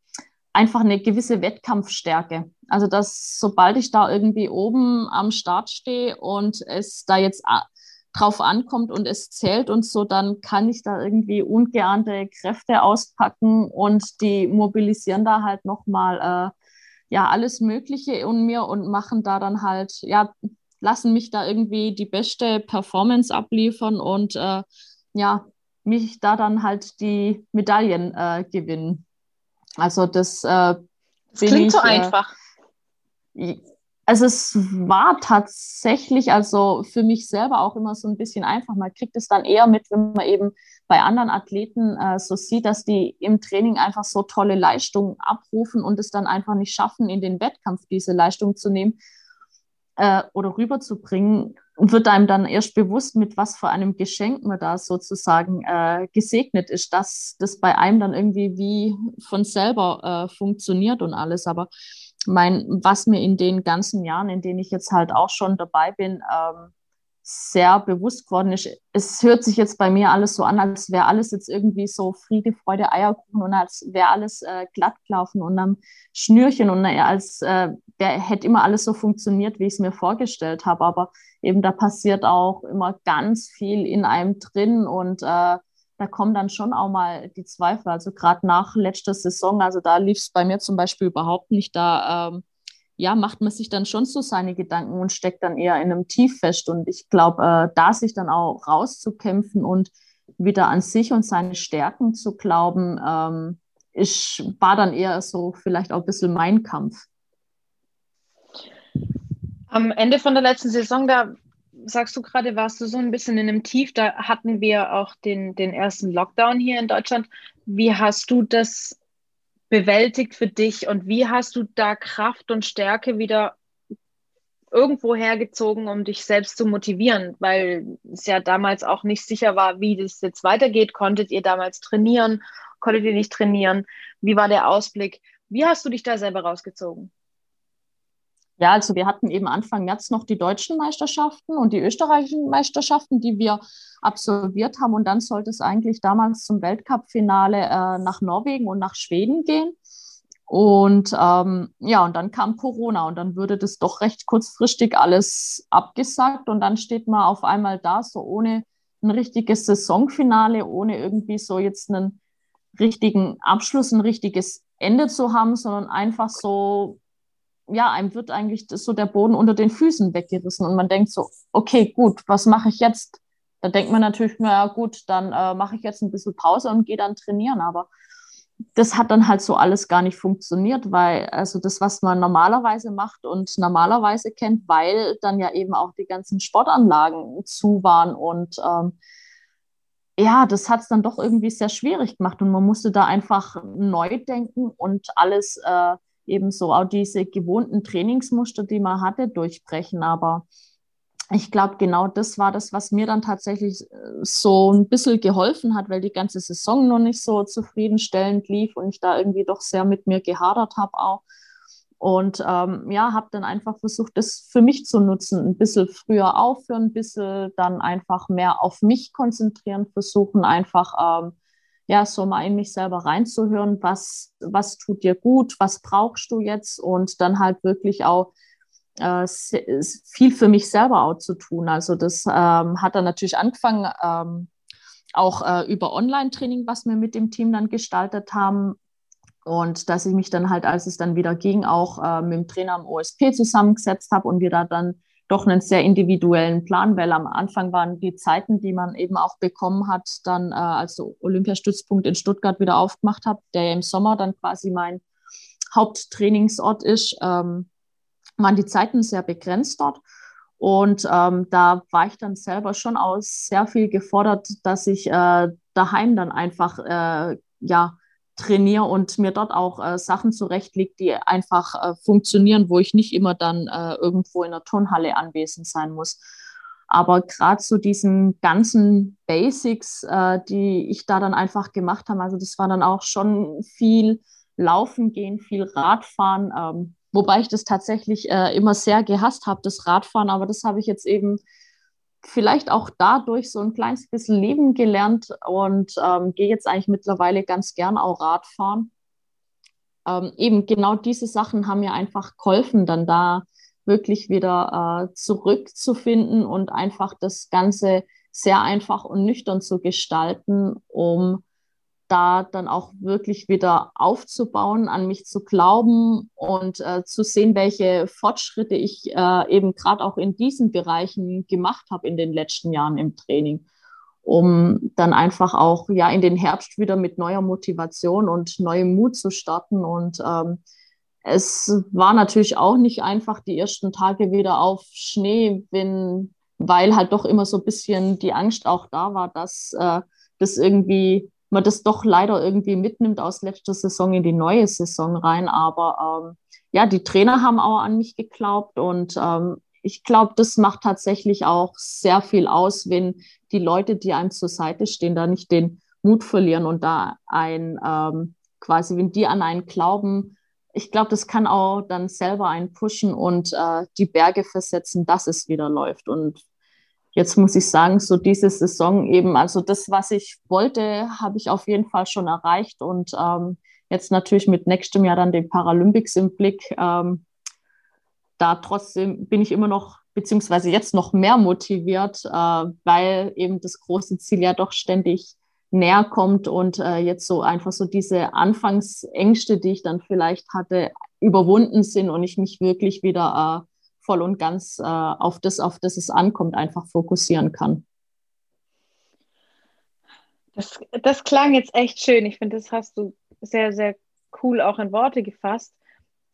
einfach eine gewisse Wettkampfstärke. Also, dass sobald ich da irgendwie oben am Start stehe und es da jetzt drauf ankommt und es zählt und so, dann kann ich da irgendwie ungeahnte Kräfte auspacken und die mobilisieren da halt nochmal äh, ja alles Mögliche in mir und machen da dann halt, ja, lassen mich da irgendwie die beste Performance abliefern und äh, ja, mich da dann halt die Medaillen äh, gewinnen. Also das, äh, das
klingt ich, so äh, einfach.
Also es war tatsächlich also für mich selber auch immer so ein bisschen einfach. Man kriegt es dann eher mit, wenn man eben bei anderen Athleten äh, so sieht, dass die im Training einfach so tolle Leistungen abrufen und es dann einfach nicht schaffen, in den Wettkampf diese Leistung zu nehmen äh, oder rüberzubringen, wird einem dann erst bewusst, mit was für einem Geschenk man da sozusagen äh, gesegnet ist, dass das bei einem dann irgendwie wie von selber äh, funktioniert und alles. Aber mein, was mir in den ganzen Jahren, in denen ich jetzt halt auch schon dabei bin, ähm, sehr bewusst geworden ist. Es hört sich jetzt bei mir alles so an, als wäre alles jetzt irgendwie so Friede, Freude, Eierkuchen und als wäre alles äh, glatt gelaufen und am Schnürchen und äh, als äh, hätte immer alles so funktioniert, wie ich es mir vorgestellt habe. Aber eben da passiert auch immer ganz viel in einem drin und äh, da kommen dann schon auch mal die Zweifel. Also gerade nach letzter Saison, also da lief es bei mir zum Beispiel überhaupt nicht. Da ähm, ja, macht man sich dann schon so seine Gedanken und steckt dann eher in einem Tief fest. Und ich glaube, äh, da sich dann auch rauszukämpfen und wieder an sich und seine Stärken zu glauben, ähm, ist, war dann eher so vielleicht auch ein bisschen mein Kampf.
Am Ende von der letzten Saison, da sagst du gerade, warst du so ein bisschen in einem Tief. Da hatten wir auch den, den ersten Lockdown hier in Deutschland. Wie hast du das bewältigt für dich und wie hast du da Kraft und Stärke wieder irgendwo hergezogen, um dich selbst zu motivieren? Weil es ja damals auch nicht sicher war, wie das jetzt weitergeht. Konntet ihr damals trainieren? Konntet ihr nicht trainieren? Wie war der Ausblick? Wie hast du dich da selber rausgezogen?
Ja, also wir hatten eben Anfang März noch die deutschen Meisterschaften und die österreichischen Meisterschaften, die wir absolviert haben. Und dann sollte es eigentlich damals zum Weltcup-Finale äh, nach Norwegen und nach Schweden gehen. Und ähm, ja, und dann kam Corona und dann würde das doch recht kurzfristig alles abgesagt und dann steht man auf einmal da, so ohne ein richtiges Saisonfinale, ohne irgendwie so jetzt einen richtigen Abschluss, ein richtiges Ende zu haben, sondern einfach so ja, einem wird eigentlich so der Boden unter den Füßen weggerissen und man denkt so, okay, gut, was mache ich jetzt? Da denkt man natürlich, na gut, dann äh, mache ich jetzt ein bisschen Pause und gehe dann trainieren. Aber das hat dann halt so alles gar nicht funktioniert, weil also das, was man normalerweise macht und normalerweise kennt, weil dann ja eben auch die ganzen Sportanlagen zu waren und ähm, ja, das hat es dann doch irgendwie sehr schwierig gemacht und man musste da einfach neu denken und alles äh, eben so auch diese gewohnten Trainingsmuster, die man hatte, durchbrechen. Aber ich glaube, genau das war das, was mir dann tatsächlich äh, so ein bisschen geholfen hat, weil die ganze Saison noch nicht so zufriedenstellend lief und ich da irgendwie doch sehr mit mir gehadert habe auch. Und ähm, ja, habe dann einfach versucht, das für mich zu nutzen, ein bisschen früher aufhören, ein bisschen dann einfach mehr auf mich konzentrieren, versuchen einfach ähm, ja so mal in mich selber reinzuhören, was, was tut dir gut, was brauchst du jetzt und dann halt wirklich auch äh, viel für mich selber auch zu tun. Also das ähm, hat dann natürlich angefangen, ähm, auch äh, über Online-Training, was wir mit dem Team dann gestaltet haben. Und dass ich mich dann halt, als es dann wieder ging, auch äh, mit dem Trainer am OSP zusammengesetzt habe und wir da dann doch einen sehr individuellen Plan, weil am Anfang waren die Zeiten, die man eben auch bekommen hat, dann äh, als Olympiastützpunkt in Stuttgart wieder aufgemacht habe, der ja im Sommer dann quasi mein Haupttrainingsort ist, ähm, waren die Zeiten sehr begrenzt dort. Und ähm, da war ich dann selber schon aus sehr viel gefordert, dass ich äh, daheim dann einfach äh, ja, trainiere und mir dort auch äh, Sachen zurechtlege, die einfach äh, funktionieren, wo ich nicht immer dann äh, irgendwo in der Turnhalle anwesend sein muss. Aber gerade zu so diesen ganzen Basics, äh, die ich da dann einfach gemacht habe, also das war dann auch schon viel Laufen gehen, viel Radfahren, ähm, Wobei ich das tatsächlich äh, immer sehr gehasst habe, das Radfahren, aber das habe ich jetzt eben vielleicht auch dadurch so ein kleines bisschen leben gelernt und ähm, gehe jetzt eigentlich mittlerweile ganz gern auch Radfahren. Ähm, eben genau diese Sachen haben mir einfach geholfen, dann da wirklich wieder äh, zurückzufinden und einfach das Ganze sehr einfach und nüchtern zu gestalten, um da dann auch wirklich wieder aufzubauen, an mich zu glauben und äh, zu sehen, welche Fortschritte ich äh, eben gerade auch in diesen Bereichen gemacht habe in den letzten Jahren im Training, um dann einfach auch ja in den Herbst wieder mit neuer Motivation und neuem Mut zu starten. Und ähm, es war natürlich auch nicht einfach, die ersten Tage wieder auf Schnee, wenn, weil halt doch immer so ein bisschen die Angst auch da war, dass äh, das irgendwie man das doch leider irgendwie mitnimmt aus letzter Saison in die neue Saison rein. Aber ähm, ja, die Trainer haben auch an mich geglaubt und ähm, ich glaube, das macht tatsächlich auch sehr viel aus, wenn die Leute, die einem zur Seite stehen, da nicht den Mut verlieren und da ein ähm, quasi, wenn die an einen glauben, ich glaube, das kann auch dann selber einen pushen und äh, die Berge versetzen, dass es wieder läuft. Und jetzt muss ich sagen, so diese Saison eben, also das, was ich wollte, habe ich auf jeden Fall schon erreicht und ähm, jetzt natürlich mit nächstem Jahr dann den Paralympics im Blick. Ähm, da trotzdem bin ich immer noch, beziehungsweise jetzt noch mehr motiviert, äh, weil eben das große Ziel ja doch ständig näher kommt und äh, jetzt so einfach so diese Anfangsängste, die ich dann vielleicht hatte, überwunden sind und ich mich wirklich wieder äh, voll und ganz äh, auf das, auf das es ankommt, einfach fokussieren kann.
Das, das klang jetzt echt schön. Ich finde, das hast du sehr, sehr cool auch in Worte gefasst.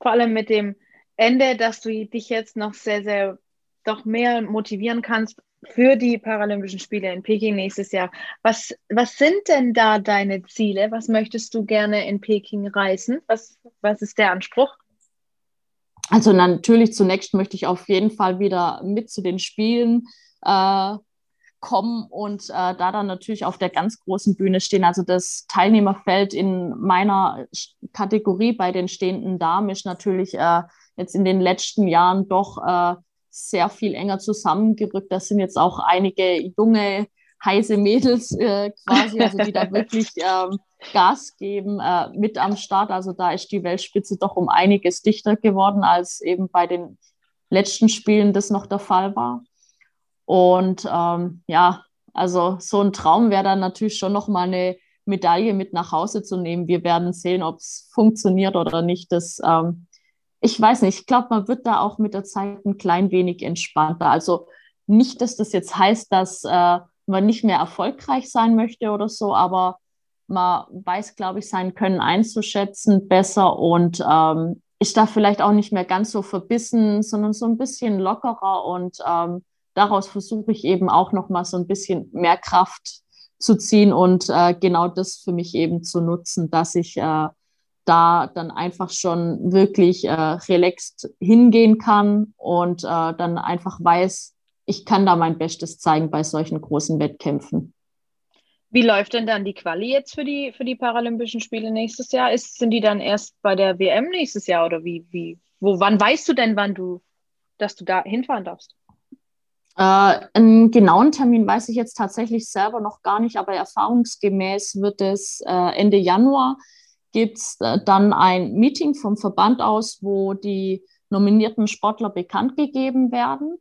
Vor allem mit dem Ende, dass du dich jetzt noch sehr, sehr doch mehr motivieren kannst für die Paralympischen Spiele in Peking nächstes Jahr. Was, was sind denn da deine Ziele? Was möchtest du gerne in Peking reisen? Was, was ist der Anspruch?
Also natürlich zunächst möchte ich auf jeden Fall wieder mit zu den Spielen äh, kommen und äh, da dann natürlich auf der ganz großen Bühne stehen. Also das Teilnehmerfeld in meiner Kategorie bei den stehenden Damen ist natürlich äh, jetzt in den letzten Jahren doch äh, sehr viel enger zusammengerückt. Das sind jetzt auch einige junge, heiße Mädels äh, quasi, also die da [LAUGHS] wirklich ähm, Gas geben äh, mit am Start. Also da ist die Weltspitze doch um einiges dichter geworden, als eben bei den letzten Spielen das noch der Fall war. Und ähm, ja, also so ein Traum wäre dann natürlich schon noch mal eine Medaille mit nach Hause zu nehmen. Wir werden sehen, ob es funktioniert oder nicht. Das, ähm, ich weiß nicht, ich glaube, man wird da auch mit der Zeit ein klein wenig entspannter. Also nicht, dass das jetzt heißt, dass äh, man nicht mehr erfolgreich sein möchte oder so, aber man weiß, glaube ich, sein Können einzuschätzen besser und ähm, ist da vielleicht auch nicht mehr ganz so verbissen, sondern so ein bisschen lockerer und ähm, daraus versuche ich eben auch noch mal so ein bisschen mehr Kraft zu ziehen und äh, genau das für mich eben zu nutzen, dass ich äh, da dann einfach schon wirklich äh, relaxed hingehen kann und äh, dann einfach weiß, ich kann da mein Bestes zeigen bei solchen großen Wettkämpfen.
Wie läuft denn dann die Quali jetzt für die, für die Paralympischen Spiele nächstes Jahr? Ist, sind die dann erst bei der WM nächstes Jahr oder wie, wie, wo, wann weißt du denn, wann du, dass du da hinfahren darfst?
Äh, einen genauen Termin weiß ich jetzt tatsächlich selber noch gar nicht, aber erfahrungsgemäß wird es äh, Ende Januar gibt es äh, dann ein Meeting vom Verband aus, wo die nominierten Sportler bekannt gegeben werden.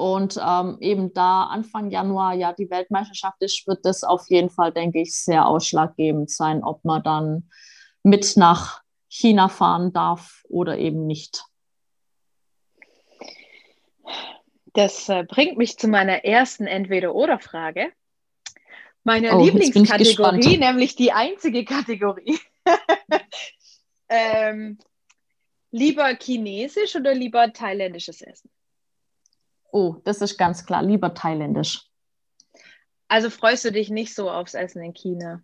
Und ähm, eben da Anfang Januar ja die Weltmeisterschaft ist, wird das auf jeden Fall, denke ich, sehr ausschlaggebend sein, ob man dann mit nach China fahren darf oder eben nicht.
Das äh, bringt mich zu meiner ersten Entweder-Oder-Frage. Meine oh, Lieblingskategorie, nämlich die einzige Kategorie. [LAUGHS] ähm, lieber chinesisch oder lieber thailändisches Essen?
Oh, das ist ganz klar, lieber thailändisch.
Also freust du dich nicht so aufs Essen in China?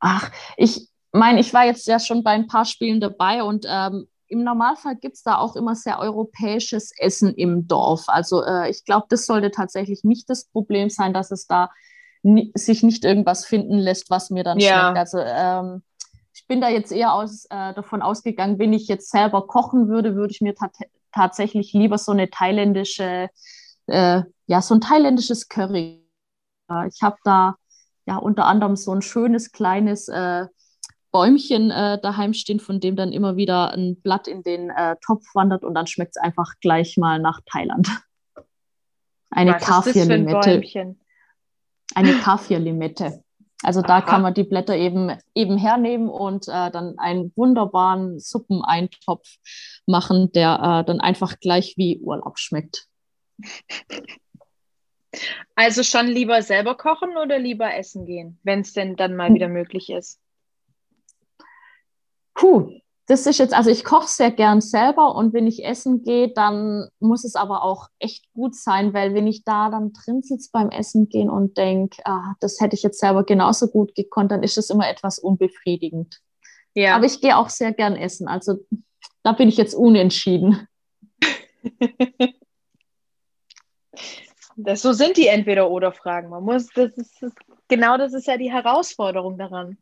Ach, ich meine, ich war jetzt ja schon bei ein paar Spielen dabei und ähm, im Normalfall gibt es da auch immer sehr europäisches Essen im Dorf. Also äh, ich glaube, das sollte tatsächlich nicht das Problem sein, dass es da sich nicht irgendwas finden lässt, was mir dann ja. schmeckt. Also ähm, ich bin da jetzt eher aus, äh, davon ausgegangen, wenn ich jetzt selber kochen würde, würde ich mir tatsächlich lieber so eine thailändische, äh, ja, so ein thailändisches Curry. Ich habe da ja unter anderem so ein schönes kleines äh, Bäumchen äh, daheim stehen, von dem dann immer wieder ein Blatt in den äh, Topf wandert und dann schmeckt es einfach gleich mal nach Thailand. Eine Kaffee-Limette eine Kaffirlimette. Also da Aha. kann man die Blätter eben, eben hernehmen und äh, dann einen wunderbaren Suppeneintopf machen, der äh, dann einfach gleich wie Urlaub schmeckt.
Also schon lieber selber kochen oder lieber essen gehen, wenn es denn dann mal hm. wieder möglich ist?
Puh, das ist jetzt, also ich koche sehr gern selber und wenn ich essen gehe, dann muss es aber auch echt gut sein, weil wenn ich da dann drin sitze beim Essen gehen und denke, ah, das hätte ich jetzt selber genauso gut gekonnt, dann ist es immer etwas unbefriedigend. Ja. Aber ich gehe auch sehr gern essen, also da bin ich jetzt unentschieden. [LAUGHS]
das, so sind die Entweder-Oder-Fragen. Man muss, das ist, genau das ist ja die Herausforderung daran.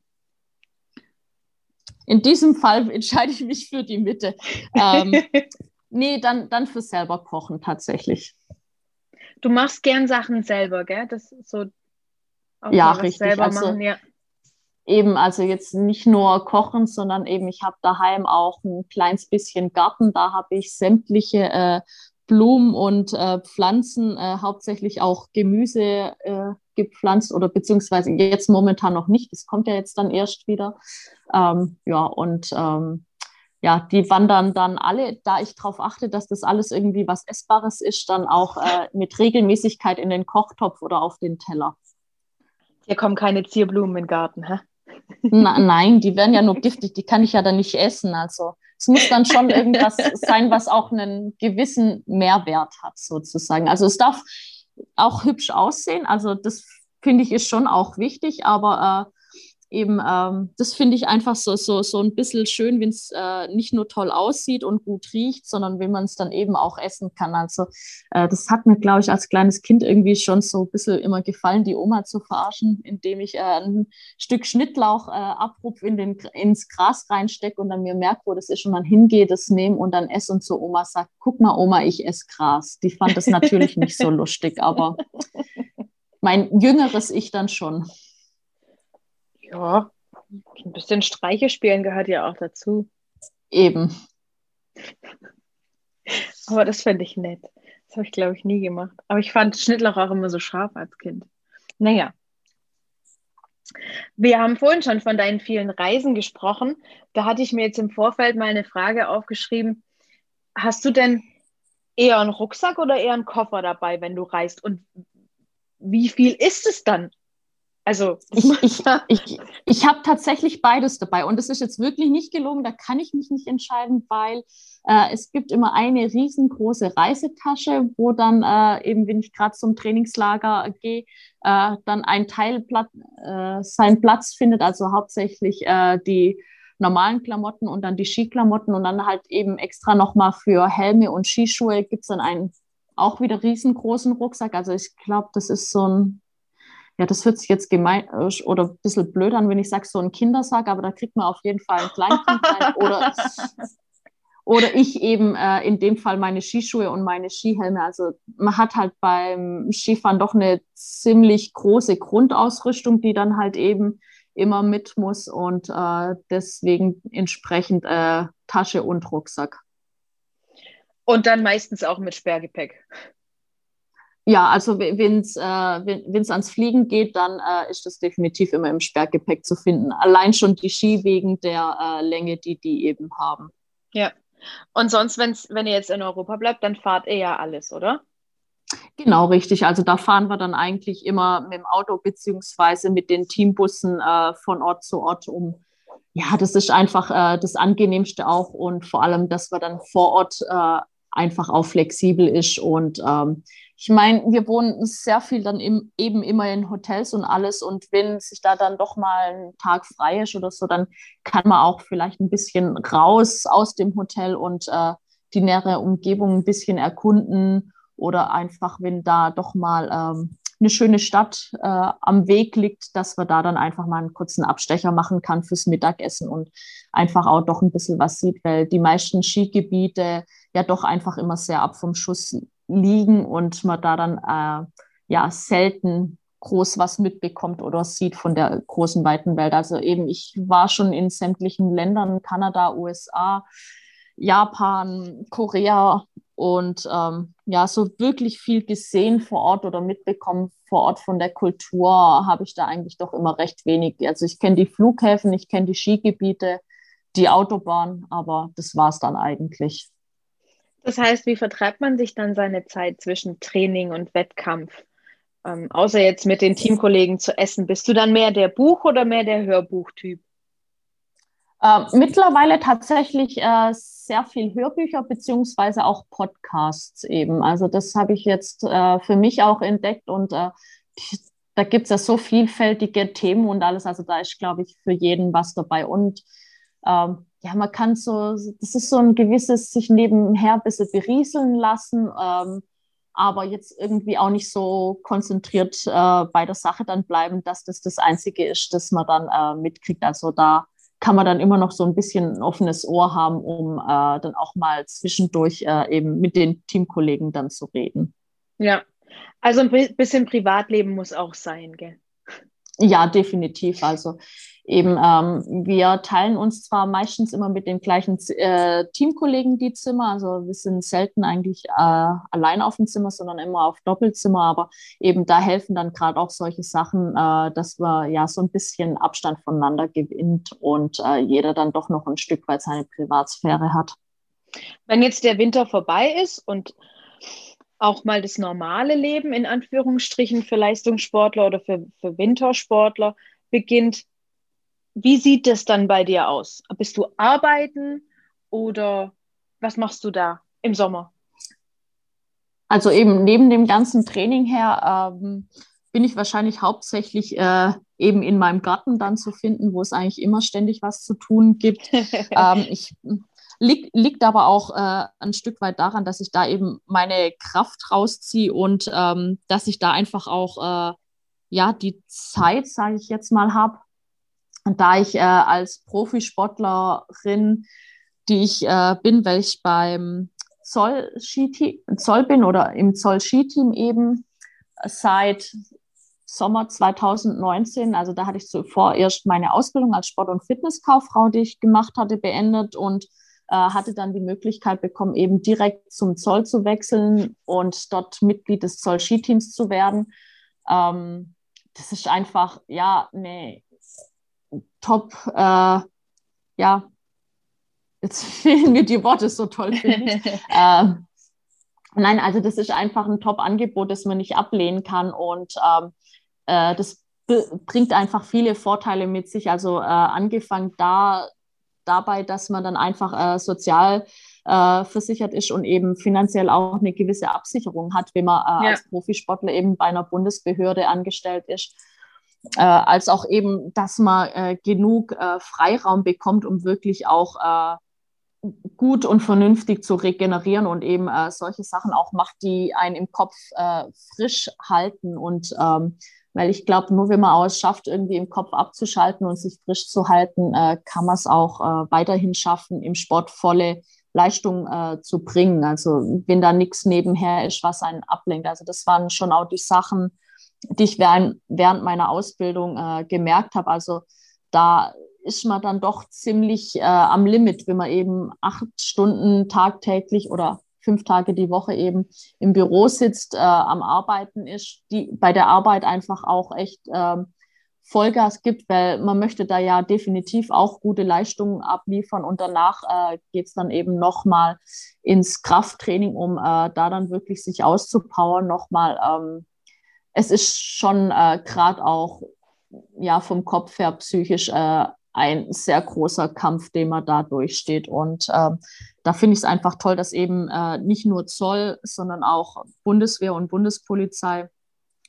In diesem Fall [LAUGHS] entscheide ich mich für die Mitte. Ähm, [LAUGHS] nee, dann, dann für selber kochen tatsächlich.
Du machst gern Sachen selber, gell? Das ist so
ja, richtig. selber also, machen, ja. Eben, also jetzt nicht nur kochen, sondern eben, ich habe daheim auch ein kleines bisschen Garten. Da habe ich sämtliche äh, Blumen und äh, Pflanzen, äh, hauptsächlich auch Gemüse äh, gepflanzt oder beziehungsweise jetzt momentan noch nicht. Das kommt ja jetzt dann erst wieder. Ähm, ja, und ähm, ja, die wandern dann alle, da ich darauf achte, dass das alles irgendwie was Essbares ist, dann auch äh, mit Regelmäßigkeit in den Kochtopf oder auf den Teller.
Hier kommen keine Zierblumen im Garten, hä?
Na, nein, die werden ja nur giftig, die kann ich ja dann nicht essen. Also es muss dann schon [LAUGHS] irgendwas sein, was auch einen gewissen Mehrwert hat, sozusagen. Also es darf auch hübsch aussehen. Also das finde ich ist schon auch wichtig, aber äh, eben, ähm, das finde ich einfach so, so, so ein bisschen schön, wenn es äh, nicht nur toll aussieht und gut riecht, sondern wenn man es dann eben auch essen kann. Also äh, das hat mir, glaube ich, als kleines Kind irgendwie schon so ein bisschen immer gefallen, die Oma zu verarschen, indem ich äh, ein Stück Schnittlauch äh, abrupf in den, ins Gras reinstecke und dann mir merke, wo das ist und dann hingehe, das nehme und dann esse und zur Oma sage, guck mal, Oma, ich esse Gras. Die fand das natürlich nicht so [LAUGHS] lustig, aber mein jüngeres Ich dann schon.
Ja, ein bisschen Streiche spielen gehört ja auch dazu.
Eben.
Aber das fände ich nett. Das habe ich, glaube ich, nie gemacht. Aber ich fand Schnittlauch auch immer so scharf als Kind. Naja. Wir haben vorhin schon von deinen vielen Reisen gesprochen. Da hatte ich mir jetzt im Vorfeld mal eine Frage aufgeschrieben. Hast du denn eher einen Rucksack oder eher einen Koffer dabei, wenn du reist? Und wie viel ist es dann also
ich, [LAUGHS] ich, ich, ich habe tatsächlich beides dabei und das ist jetzt wirklich nicht gelungen, da kann ich mich nicht entscheiden, weil äh, es gibt immer eine riesengroße Reisetasche, wo dann äh, eben, wenn ich gerade zum Trainingslager gehe, äh, dann ein Teil äh, seinen Platz findet, also hauptsächlich äh, die normalen Klamotten und dann die Skiklamotten und dann halt eben extra nochmal für Helme und Skischuhe gibt es dann einen auch wieder riesengroßen Rucksack. Also ich glaube, das ist so ein, ja, das hört sich jetzt gemein äh, oder ein bisschen blöd an, wenn ich sage, so ein Kindersack, aber da kriegt man auf jeden Fall ein Kleinkind rein. [LAUGHS] Oder, oder ich eben äh, in dem Fall meine Skischuhe und meine Skihelme. Also man hat halt beim Skifahren doch eine ziemlich große Grundausrüstung, die dann halt eben immer mit muss und äh, deswegen entsprechend äh, Tasche und Rucksack.
Und dann meistens auch mit Sperrgepäck.
Ja, also wenn es äh, wenn, ans Fliegen geht, dann äh, ist das definitiv immer im Sperrgepäck zu finden. Allein schon die Ski wegen der äh, Länge, die die eben haben.
Ja. Und sonst, wenn's, wenn ihr jetzt in Europa bleibt, dann fahrt ihr ja alles, oder?
Genau, richtig. Also da fahren wir dann eigentlich immer mit dem Auto beziehungsweise mit den Teambussen äh, von Ort zu Ort um. Ja, das ist einfach äh, das Angenehmste auch und vor allem, dass wir dann vor Ort äh, einfach auch flexibel ist und ähm, ich meine, wir wohnen sehr viel dann im, eben immer in Hotels und alles. Und wenn sich da dann doch mal ein Tag frei ist oder so, dann kann man auch vielleicht ein bisschen raus aus dem Hotel und äh, die nähere Umgebung ein bisschen erkunden. Oder einfach, wenn da doch mal ähm, eine schöne Stadt äh, am Weg liegt, dass man da dann einfach mal einen kurzen Abstecher machen kann fürs Mittagessen und einfach auch doch ein bisschen was sieht, weil die meisten Skigebiete ja doch einfach immer sehr ab vom Schuss liegen und man da dann äh, ja selten groß was mitbekommt oder sieht von der großen weiten Welt. Also eben, ich war schon in sämtlichen Ländern, Kanada, USA, Japan, Korea und ähm, ja, so wirklich viel gesehen vor Ort oder mitbekommen vor Ort von der Kultur habe ich da eigentlich doch immer recht wenig. Also ich kenne die Flughäfen, ich kenne die Skigebiete, die Autobahn, aber das war es dann eigentlich.
Das heißt, wie vertreibt man sich dann seine Zeit zwischen Training und Wettkampf? Ähm, außer jetzt mit den Teamkollegen zu essen. Bist du dann mehr der Buch- oder mehr der Hörbuchtyp?
Äh, mittlerweile tatsächlich äh, sehr viel Hörbücher beziehungsweise auch Podcasts eben. Also das habe ich jetzt äh, für mich auch entdeckt und äh, da gibt es ja so vielfältige Themen und alles. Also da ist, glaube ich, für jeden was dabei. Und ähm, ja, man kann so, das ist so ein gewisses sich nebenher ein bisschen berieseln lassen, ähm, aber jetzt irgendwie auch nicht so konzentriert äh, bei der Sache dann bleiben, dass das das Einzige ist, das man dann äh, mitkriegt. Also da kann man dann immer noch so ein bisschen ein offenes Ohr haben, um äh, dann auch mal zwischendurch äh, eben mit den Teamkollegen dann zu reden.
Ja, also ein bisschen Privatleben muss auch sein, gell?
Ja, definitiv. Also eben, ähm, wir teilen uns zwar meistens immer mit den gleichen äh, Teamkollegen die Zimmer, also wir sind selten eigentlich äh, allein auf dem Zimmer, sondern immer auf Doppelzimmer, aber eben da helfen dann gerade auch solche Sachen, äh, dass man ja so ein bisschen Abstand voneinander gewinnt und äh, jeder dann doch noch ein Stück weit seine Privatsphäre hat.
Wenn jetzt der Winter vorbei ist und auch mal das normale Leben in Anführungsstrichen für Leistungssportler oder für, für Wintersportler beginnt, wie sieht das dann bei dir aus? Bist du arbeiten oder was machst du da im Sommer?
Also eben neben dem ganzen Training her ähm, bin ich wahrscheinlich hauptsächlich äh, eben in meinem Garten dann zu finden, wo es eigentlich immer ständig was zu tun gibt. [LAUGHS] ähm, ich liegt, liegt aber auch äh, ein Stück weit daran, dass ich da eben meine Kraft rausziehe und ähm, dass ich da einfach auch äh, ja die Zeit, sage ich jetzt mal, habe, und da ich äh, als Profisportlerin, die ich äh, bin, weil ich beim Zoll, Zoll bin oder im Zoll-Skiteam eben seit Sommer 2019, also da hatte ich zuvor erst meine Ausbildung als Sport- und Fitnesskauffrau, die ich gemacht hatte, beendet und äh, hatte dann die Möglichkeit bekommen, eben direkt zum Zoll zu wechseln und dort Mitglied des Zoll-Skiteams zu werden. Ähm, das ist einfach, ja, eine top, äh, ja, jetzt [LAUGHS] fehlen mir die Worte so toll, [LAUGHS] äh, nein, also das ist einfach ein Top-Angebot, das man nicht ablehnen kann und ähm, äh, das bringt einfach viele Vorteile mit sich. Also äh, angefangen da dabei, dass man dann einfach äh, sozial äh, versichert ist und eben finanziell auch eine gewisse Absicherung hat, wenn man äh, ja. als Profisportler eben bei einer Bundesbehörde angestellt ist äh, als auch eben, dass man äh, genug äh, Freiraum bekommt, um wirklich auch äh, gut und vernünftig zu regenerieren und eben äh, solche Sachen auch macht, die einen im Kopf äh, frisch halten. Und ähm, weil ich glaube, nur wenn man es schafft, irgendwie im Kopf abzuschalten und sich frisch zu halten, kann man es auch weiterhin schaffen, im Sport volle Leistung zu bringen. Also wenn da nichts nebenher ist, was einen ablenkt. Also das waren schon auch die Sachen, die ich während, meiner Ausbildung äh, gemerkt habe. Also da ist man dann doch ziemlich äh, am Limit, wenn man eben acht Stunden tagtäglich oder fünf Tage die Woche eben im Büro sitzt, äh, am Arbeiten ist, die bei der Arbeit einfach auch echt äh, Vollgas gibt, weil man möchte da ja definitiv auch gute Leistungen abliefern und danach äh, geht es dann eben nochmal ins Krafttraining, um äh, da dann wirklich sich auszupowern, nochmal. Ähm, es ist schon äh, gerade auch ja vom Kopf her psychisch äh, ein sehr großer Kampf, den man da durchsteht. Und äh, da finde ich es einfach toll, dass eben äh, nicht nur Zoll, sondern auch Bundeswehr und Bundespolizei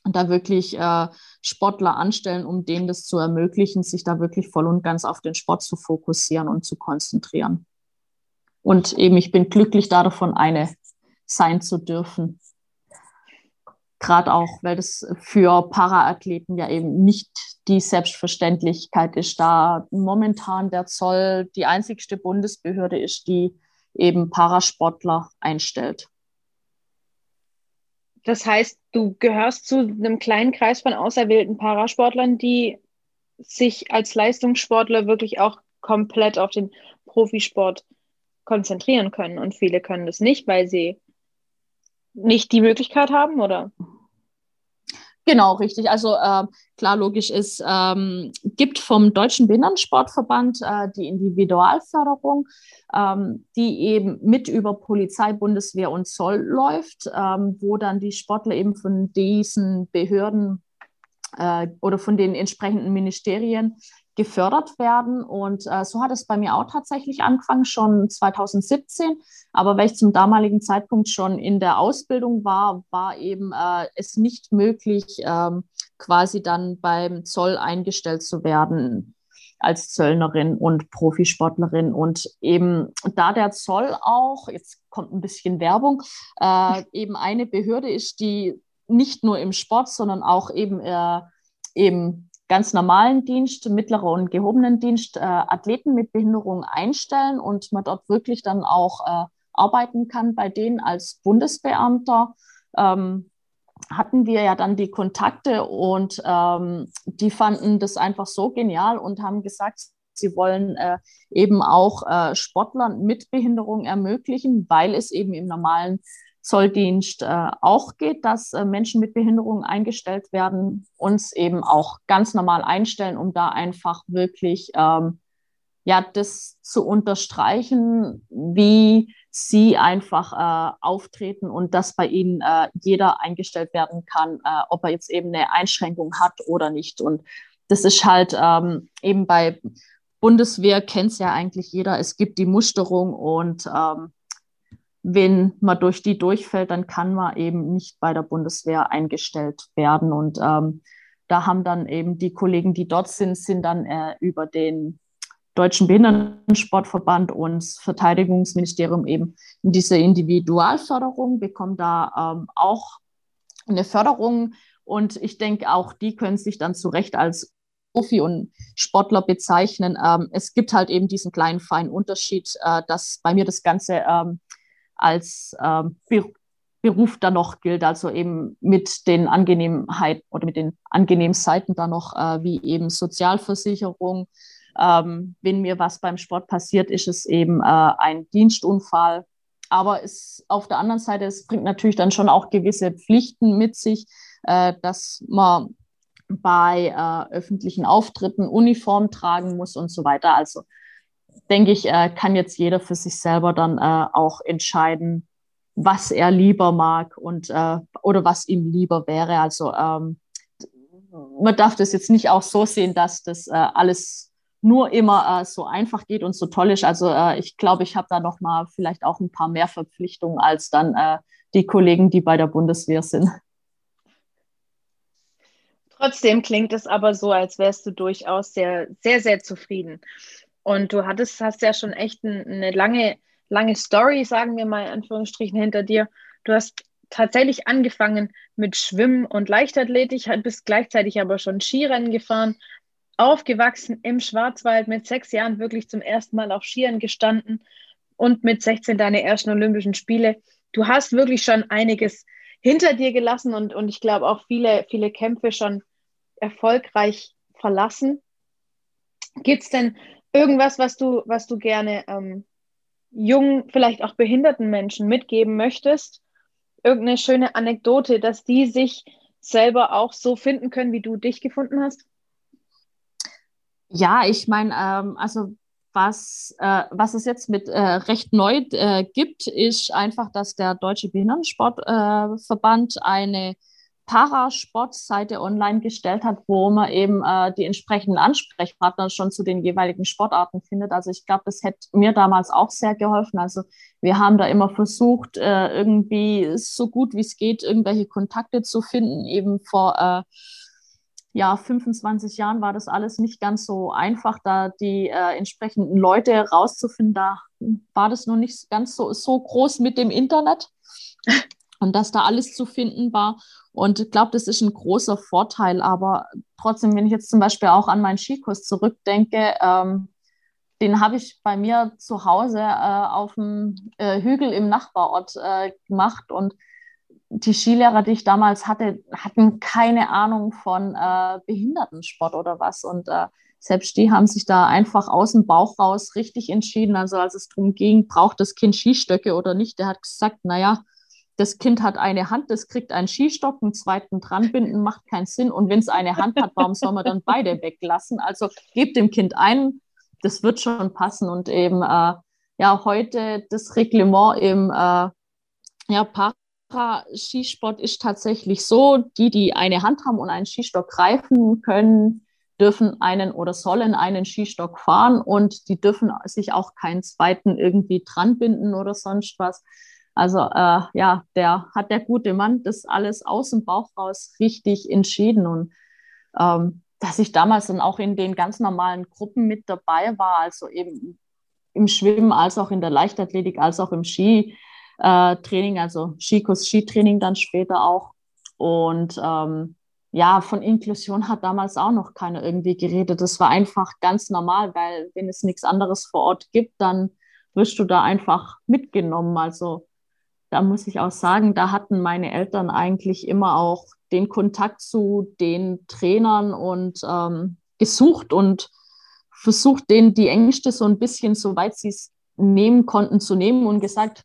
da wirklich äh, Sportler anstellen, um denen das zu ermöglichen, sich da wirklich voll und ganz auf den Sport zu fokussieren und zu konzentrieren. Und eben, ich bin glücklich davon, eine sein zu dürfen. Gerade auch, weil das für Paraathleten ja eben nicht die Selbstverständlichkeit ist, da momentan der Zoll die einzigste Bundesbehörde ist, die eben Parasportler einstellt.
Das heißt, du gehörst zu einem kleinen Kreis von auserwählten Parasportlern, die sich als Leistungssportler wirklich auch komplett auf den Profisport konzentrieren können. Und viele können das nicht, weil sie nicht die Möglichkeit haben, oder?
Genau, richtig. Also äh, klar, logisch ist, ähm, gibt vom Deutschen Behindertensportverband äh, die Individualförderung, ähm, die eben mit über Polizei, Bundeswehr und Zoll läuft, ähm, wo dann die Sportler eben von diesen Behörden äh, oder von den entsprechenden Ministerien gefördert werden. Und äh, so hat es bei mir auch tatsächlich angefangen, schon 2017. Aber weil ich zum damaligen Zeitpunkt schon in der Ausbildung war, war eben äh, es nicht möglich, ähm, quasi dann beim Zoll eingestellt zu werden als Zöllnerin und Profisportlerin. Und eben da der Zoll auch, jetzt kommt ein bisschen Werbung, äh, [LAUGHS] eben eine Behörde ist, die nicht nur im Sport, sondern auch eben, äh, eben ganz normalen Dienst, mittlerer und gehobenen Dienst äh, Athleten mit Behinderung einstellen und man dort wirklich dann auch äh, arbeiten kann bei denen als Bundesbeamter. Ähm, hatten wir ja dann die Kontakte und ähm, die fanden das einfach so genial und haben gesagt, sie wollen äh, eben auch äh, Sportlern mit Behinderung ermöglichen, weil es eben im normalen Zolldienst äh, auch geht, dass äh, Menschen mit Behinderungen eingestellt werden, uns eben auch ganz normal einstellen, um da einfach wirklich ähm, ja das zu unterstreichen, wie sie einfach äh, auftreten und dass bei ihnen äh, jeder eingestellt werden kann, äh, ob er jetzt eben eine Einschränkung hat oder nicht. Und das ist halt ähm, eben bei Bundeswehr kennt es ja eigentlich jeder. Es gibt die Musterung und ähm, wenn man durch die durchfällt, dann kann man eben nicht bei der Bundeswehr eingestellt werden. Und ähm, da haben dann eben die Kollegen, die dort sind, sind dann äh, über den Deutschen Behindertensportverband und das Verteidigungsministerium eben in diese Individualförderung, bekommen da ähm, auch eine Förderung. Und ich denke, auch die können sich dann zu Recht als Profi und Sportler bezeichnen. Ähm, es gibt halt eben diesen kleinen feinen Unterschied, äh, dass bei mir das Ganze ähm, als ähm, Beruf dann noch gilt, also eben mit den Angenehmheiten oder mit den angenehmen Seiten dann noch, äh, wie eben Sozialversicherung. Ähm, wenn mir was beim Sport passiert, ist es eben äh, ein Dienstunfall. Aber es, auf der anderen Seite, es bringt natürlich dann schon auch gewisse Pflichten mit sich, äh, dass man bei äh, öffentlichen Auftritten Uniform tragen muss und so weiter. Also denke ich, äh, kann jetzt jeder für sich selber dann äh, auch entscheiden, was er lieber mag und äh, oder was ihm lieber wäre. Also ähm, man darf das jetzt nicht auch so sehen, dass das äh, alles nur immer äh, so einfach geht und so toll ist. Also äh, ich glaube, ich habe da noch mal vielleicht auch ein paar mehr Verpflichtungen als dann die Kollegen, die bei der Bundeswehr sind.
Trotzdem klingt es aber so, als wärst du durchaus sehr, sehr, sehr zufrieden. Und du hattest, hast ja schon echt eine lange, lange Story, sagen wir mal in Anführungsstrichen, hinter dir. Du hast tatsächlich angefangen mit Schwimmen und Leichtathletik, bist gleichzeitig aber schon Skirennen gefahren, aufgewachsen im Schwarzwald, mit sechs Jahren wirklich zum ersten Mal auf Skiern gestanden und mit 16 deine ersten Olympischen Spiele. Du hast wirklich schon einiges hinter dir gelassen und, und ich glaube auch viele, viele Kämpfe schon erfolgreich verlassen. Gibt es denn irgendwas, was du, was du gerne ähm, jungen, vielleicht auch behinderten Menschen mitgeben möchtest? Irgendeine schöne Anekdote, dass die sich selber auch so finden können, wie du dich gefunden hast?
Ja, ich meine, ähm, also was, äh, was es jetzt mit äh, recht neu äh, gibt, ist einfach, dass der Deutsche Behindertensportverband eine Parasport-Seite online gestellt hat, wo man eben äh, die entsprechenden Ansprechpartner schon zu den jeweiligen Sportarten findet. Also ich glaube, das hätte mir damals auch sehr geholfen. Also wir haben da immer versucht, äh, irgendwie so gut wie es geht, irgendwelche Kontakte zu finden. Eben vor äh, ja, 25 Jahren war das alles nicht ganz so einfach, da die äh, entsprechenden Leute rauszufinden. Da war das noch nicht ganz so, so groß mit dem Internet und dass da alles zu finden war. Und ich glaube, das ist ein großer Vorteil. Aber trotzdem, wenn ich jetzt zum Beispiel auch an meinen Skikurs zurückdenke, ähm, den habe ich bei mir zu Hause äh, auf dem äh, Hügel im Nachbarort äh, gemacht. Und die Skilehrer, die ich damals hatte, hatten keine Ahnung von äh, Behindertensport oder was. Und äh, selbst die haben sich da einfach aus dem Bauch raus richtig entschieden. Also als es darum ging, braucht das Kind Skistöcke oder nicht, der hat gesagt, naja, das Kind hat eine Hand, das kriegt einen Skistock, einen zweiten dranbinden, macht keinen Sinn. Und wenn es eine Hand hat, warum soll man dann beide weglassen? Also gebt dem Kind ein, das wird schon passen. Und eben, äh, ja, heute das Reglement im äh, ja, Para-Skisport ist tatsächlich so, die, die eine Hand haben und einen Skistock greifen können, dürfen einen oder sollen einen Skistock fahren und die dürfen sich auch keinen zweiten irgendwie dranbinden oder sonst was. Also äh, ja, der hat der gute Mann das alles aus dem Bauch raus richtig entschieden und ähm, dass ich damals dann auch in den ganz normalen Gruppen mit dabei war, also eben im Schwimmen, als auch in der Leichtathletik, als auch im Skitraining, äh, also Skikurs, Skitraining dann später auch. Und ähm, ja, von Inklusion hat damals auch noch keiner irgendwie geredet. Das war einfach ganz normal, weil wenn es nichts anderes vor Ort gibt, dann wirst du da einfach mitgenommen. Also da muss ich auch sagen, da hatten meine Eltern eigentlich immer auch den Kontakt zu den Trainern und ähm, gesucht und versucht, denen die Ängste so ein bisschen, soweit sie es nehmen konnten, zu nehmen und gesagt,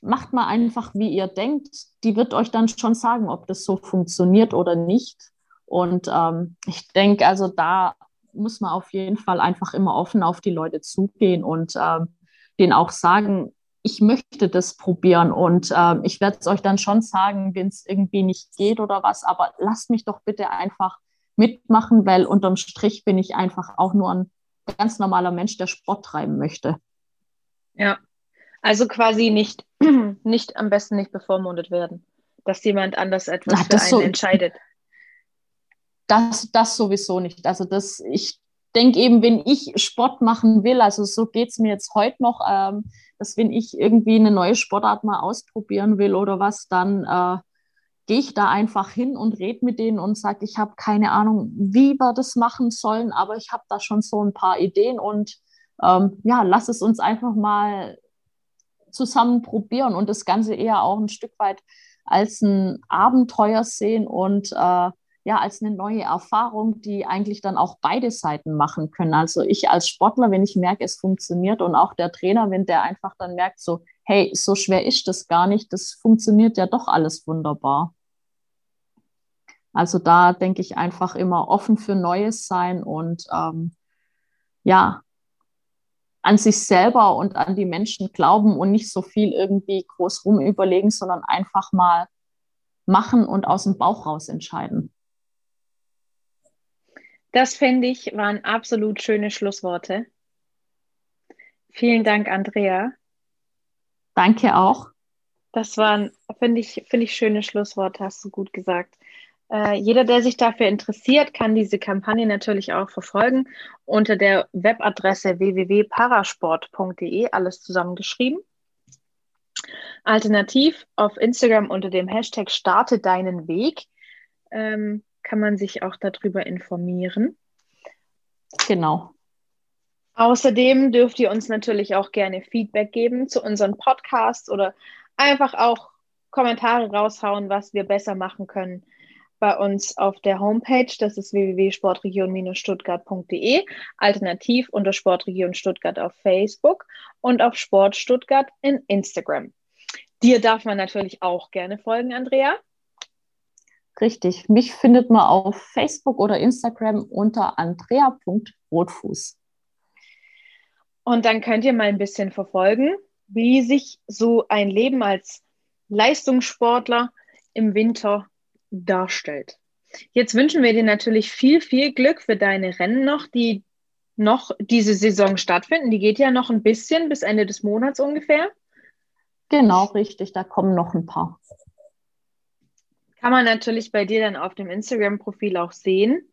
macht mal einfach, wie ihr denkt. Die wird euch dann schon sagen, ob das so funktioniert oder nicht. Und ähm, ich denke, also da muss man auf jeden Fall einfach immer offen auf die Leute zugehen und ähm, denen auch sagen, ich möchte das probieren und äh, ich werde es euch dann schon sagen, wenn es irgendwie nicht geht oder was, aber lasst mich doch bitte einfach mitmachen, weil unterm Strich bin ich einfach auch nur ein ganz normaler Mensch, der Sport treiben möchte.
Ja, also quasi nicht, [CLEARS THROAT] nicht am besten nicht bevormundet werden, dass jemand anders etwas Ach, für einen so, entscheidet.
Das, das sowieso nicht. Also das, ich denke eben, wenn ich Sport machen will, also so geht es mir jetzt heute noch, ähm, dass wenn ich irgendwie eine neue Sportart mal ausprobieren will oder was, dann äh, gehe ich da einfach hin und rede mit denen und sage, ich habe keine Ahnung, wie wir das machen sollen, aber ich habe da schon so ein paar Ideen und ähm, ja, lass es uns einfach mal zusammen probieren und das Ganze eher auch ein Stück weit als ein Abenteuer sehen und äh, ja als eine neue Erfahrung, die eigentlich dann auch beide Seiten machen können. Also ich als Sportler, wenn ich merke, es funktioniert und auch der Trainer, wenn der einfach dann merkt, so, hey, so schwer ist das gar nicht, das funktioniert ja doch alles wunderbar. Also da denke ich einfach immer offen für Neues sein und ähm, ja, an sich selber und an die Menschen glauben und nicht so viel irgendwie groß rumüberlegen, sondern einfach mal machen und aus dem Bauch raus entscheiden.
Das finde ich waren absolut schöne Schlussworte. Vielen Dank, Andrea.
Danke auch.
Das waren, finde ich, finde ich, schöne Schlussworte, hast du gut gesagt. Äh, jeder, der sich dafür interessiert, kann diese Kampagne natürlich auch verfolgen unter der Webadresse www.parasport.de, alles zusammengeschrieben. Alternativ auf Instagram unter dem Hashtag Starte deinen Weg ähm, kann man sich auch darüber informieren.
Genau.
Außerdem dürft ihr uns natürlich auch gerne Feedback geben zu unseren Podcasts oder einfach auch Kommentare raushauen, was wir besser machen können bei uns auf der Homepage. Das ist www.sportregion-stuttgart.de, alternativ unter Sportregion Stuttgart auf Facebook und auf Sport Stuttgart in Instagram. Dir darf man natürlich auch gerne folgen, Andrea.
Richtig. Mich findet man auf Facebook oder Instagram unter andrea.rotfuß.
Und dann könnt ihr mal ein bisschen verfolgen, wie sich so ein Leben als Leistungssportler im Winter darstellt. Jetzt wünschen wir dir natürlich viel, viel Glück für deine Rennen noch, die noch diese Saison stattfinden. Die geht ja noch ein bisschen bis Ende des Monats ungefähr.
Genau, richtig. Da kommen noch ein paar.
Kann man natürlich bei dir dann auf dem Instagram-Profil auch sehen.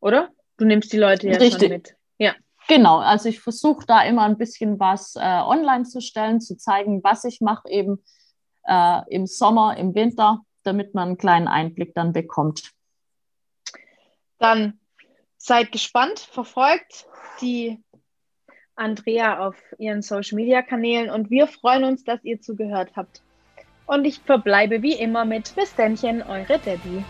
Oder? Du nimmst die Leute ja richtig. schon mit.
Ja. Genau, also ich versuche da immer ein bisschen was äh, online zu stellen, zu zeigen, was ich mache eben äh, im Sommer, im Winter damit man einen kleinen Einblick dann bekommt.
Dann seid gespannt, verfolgt die Andrea auf ihren Social Media Kanälen und wir freuen uns, dass ihr zugehört habt. Und ich verbleibe wie immer mit Bis dennchen, eure Debbie.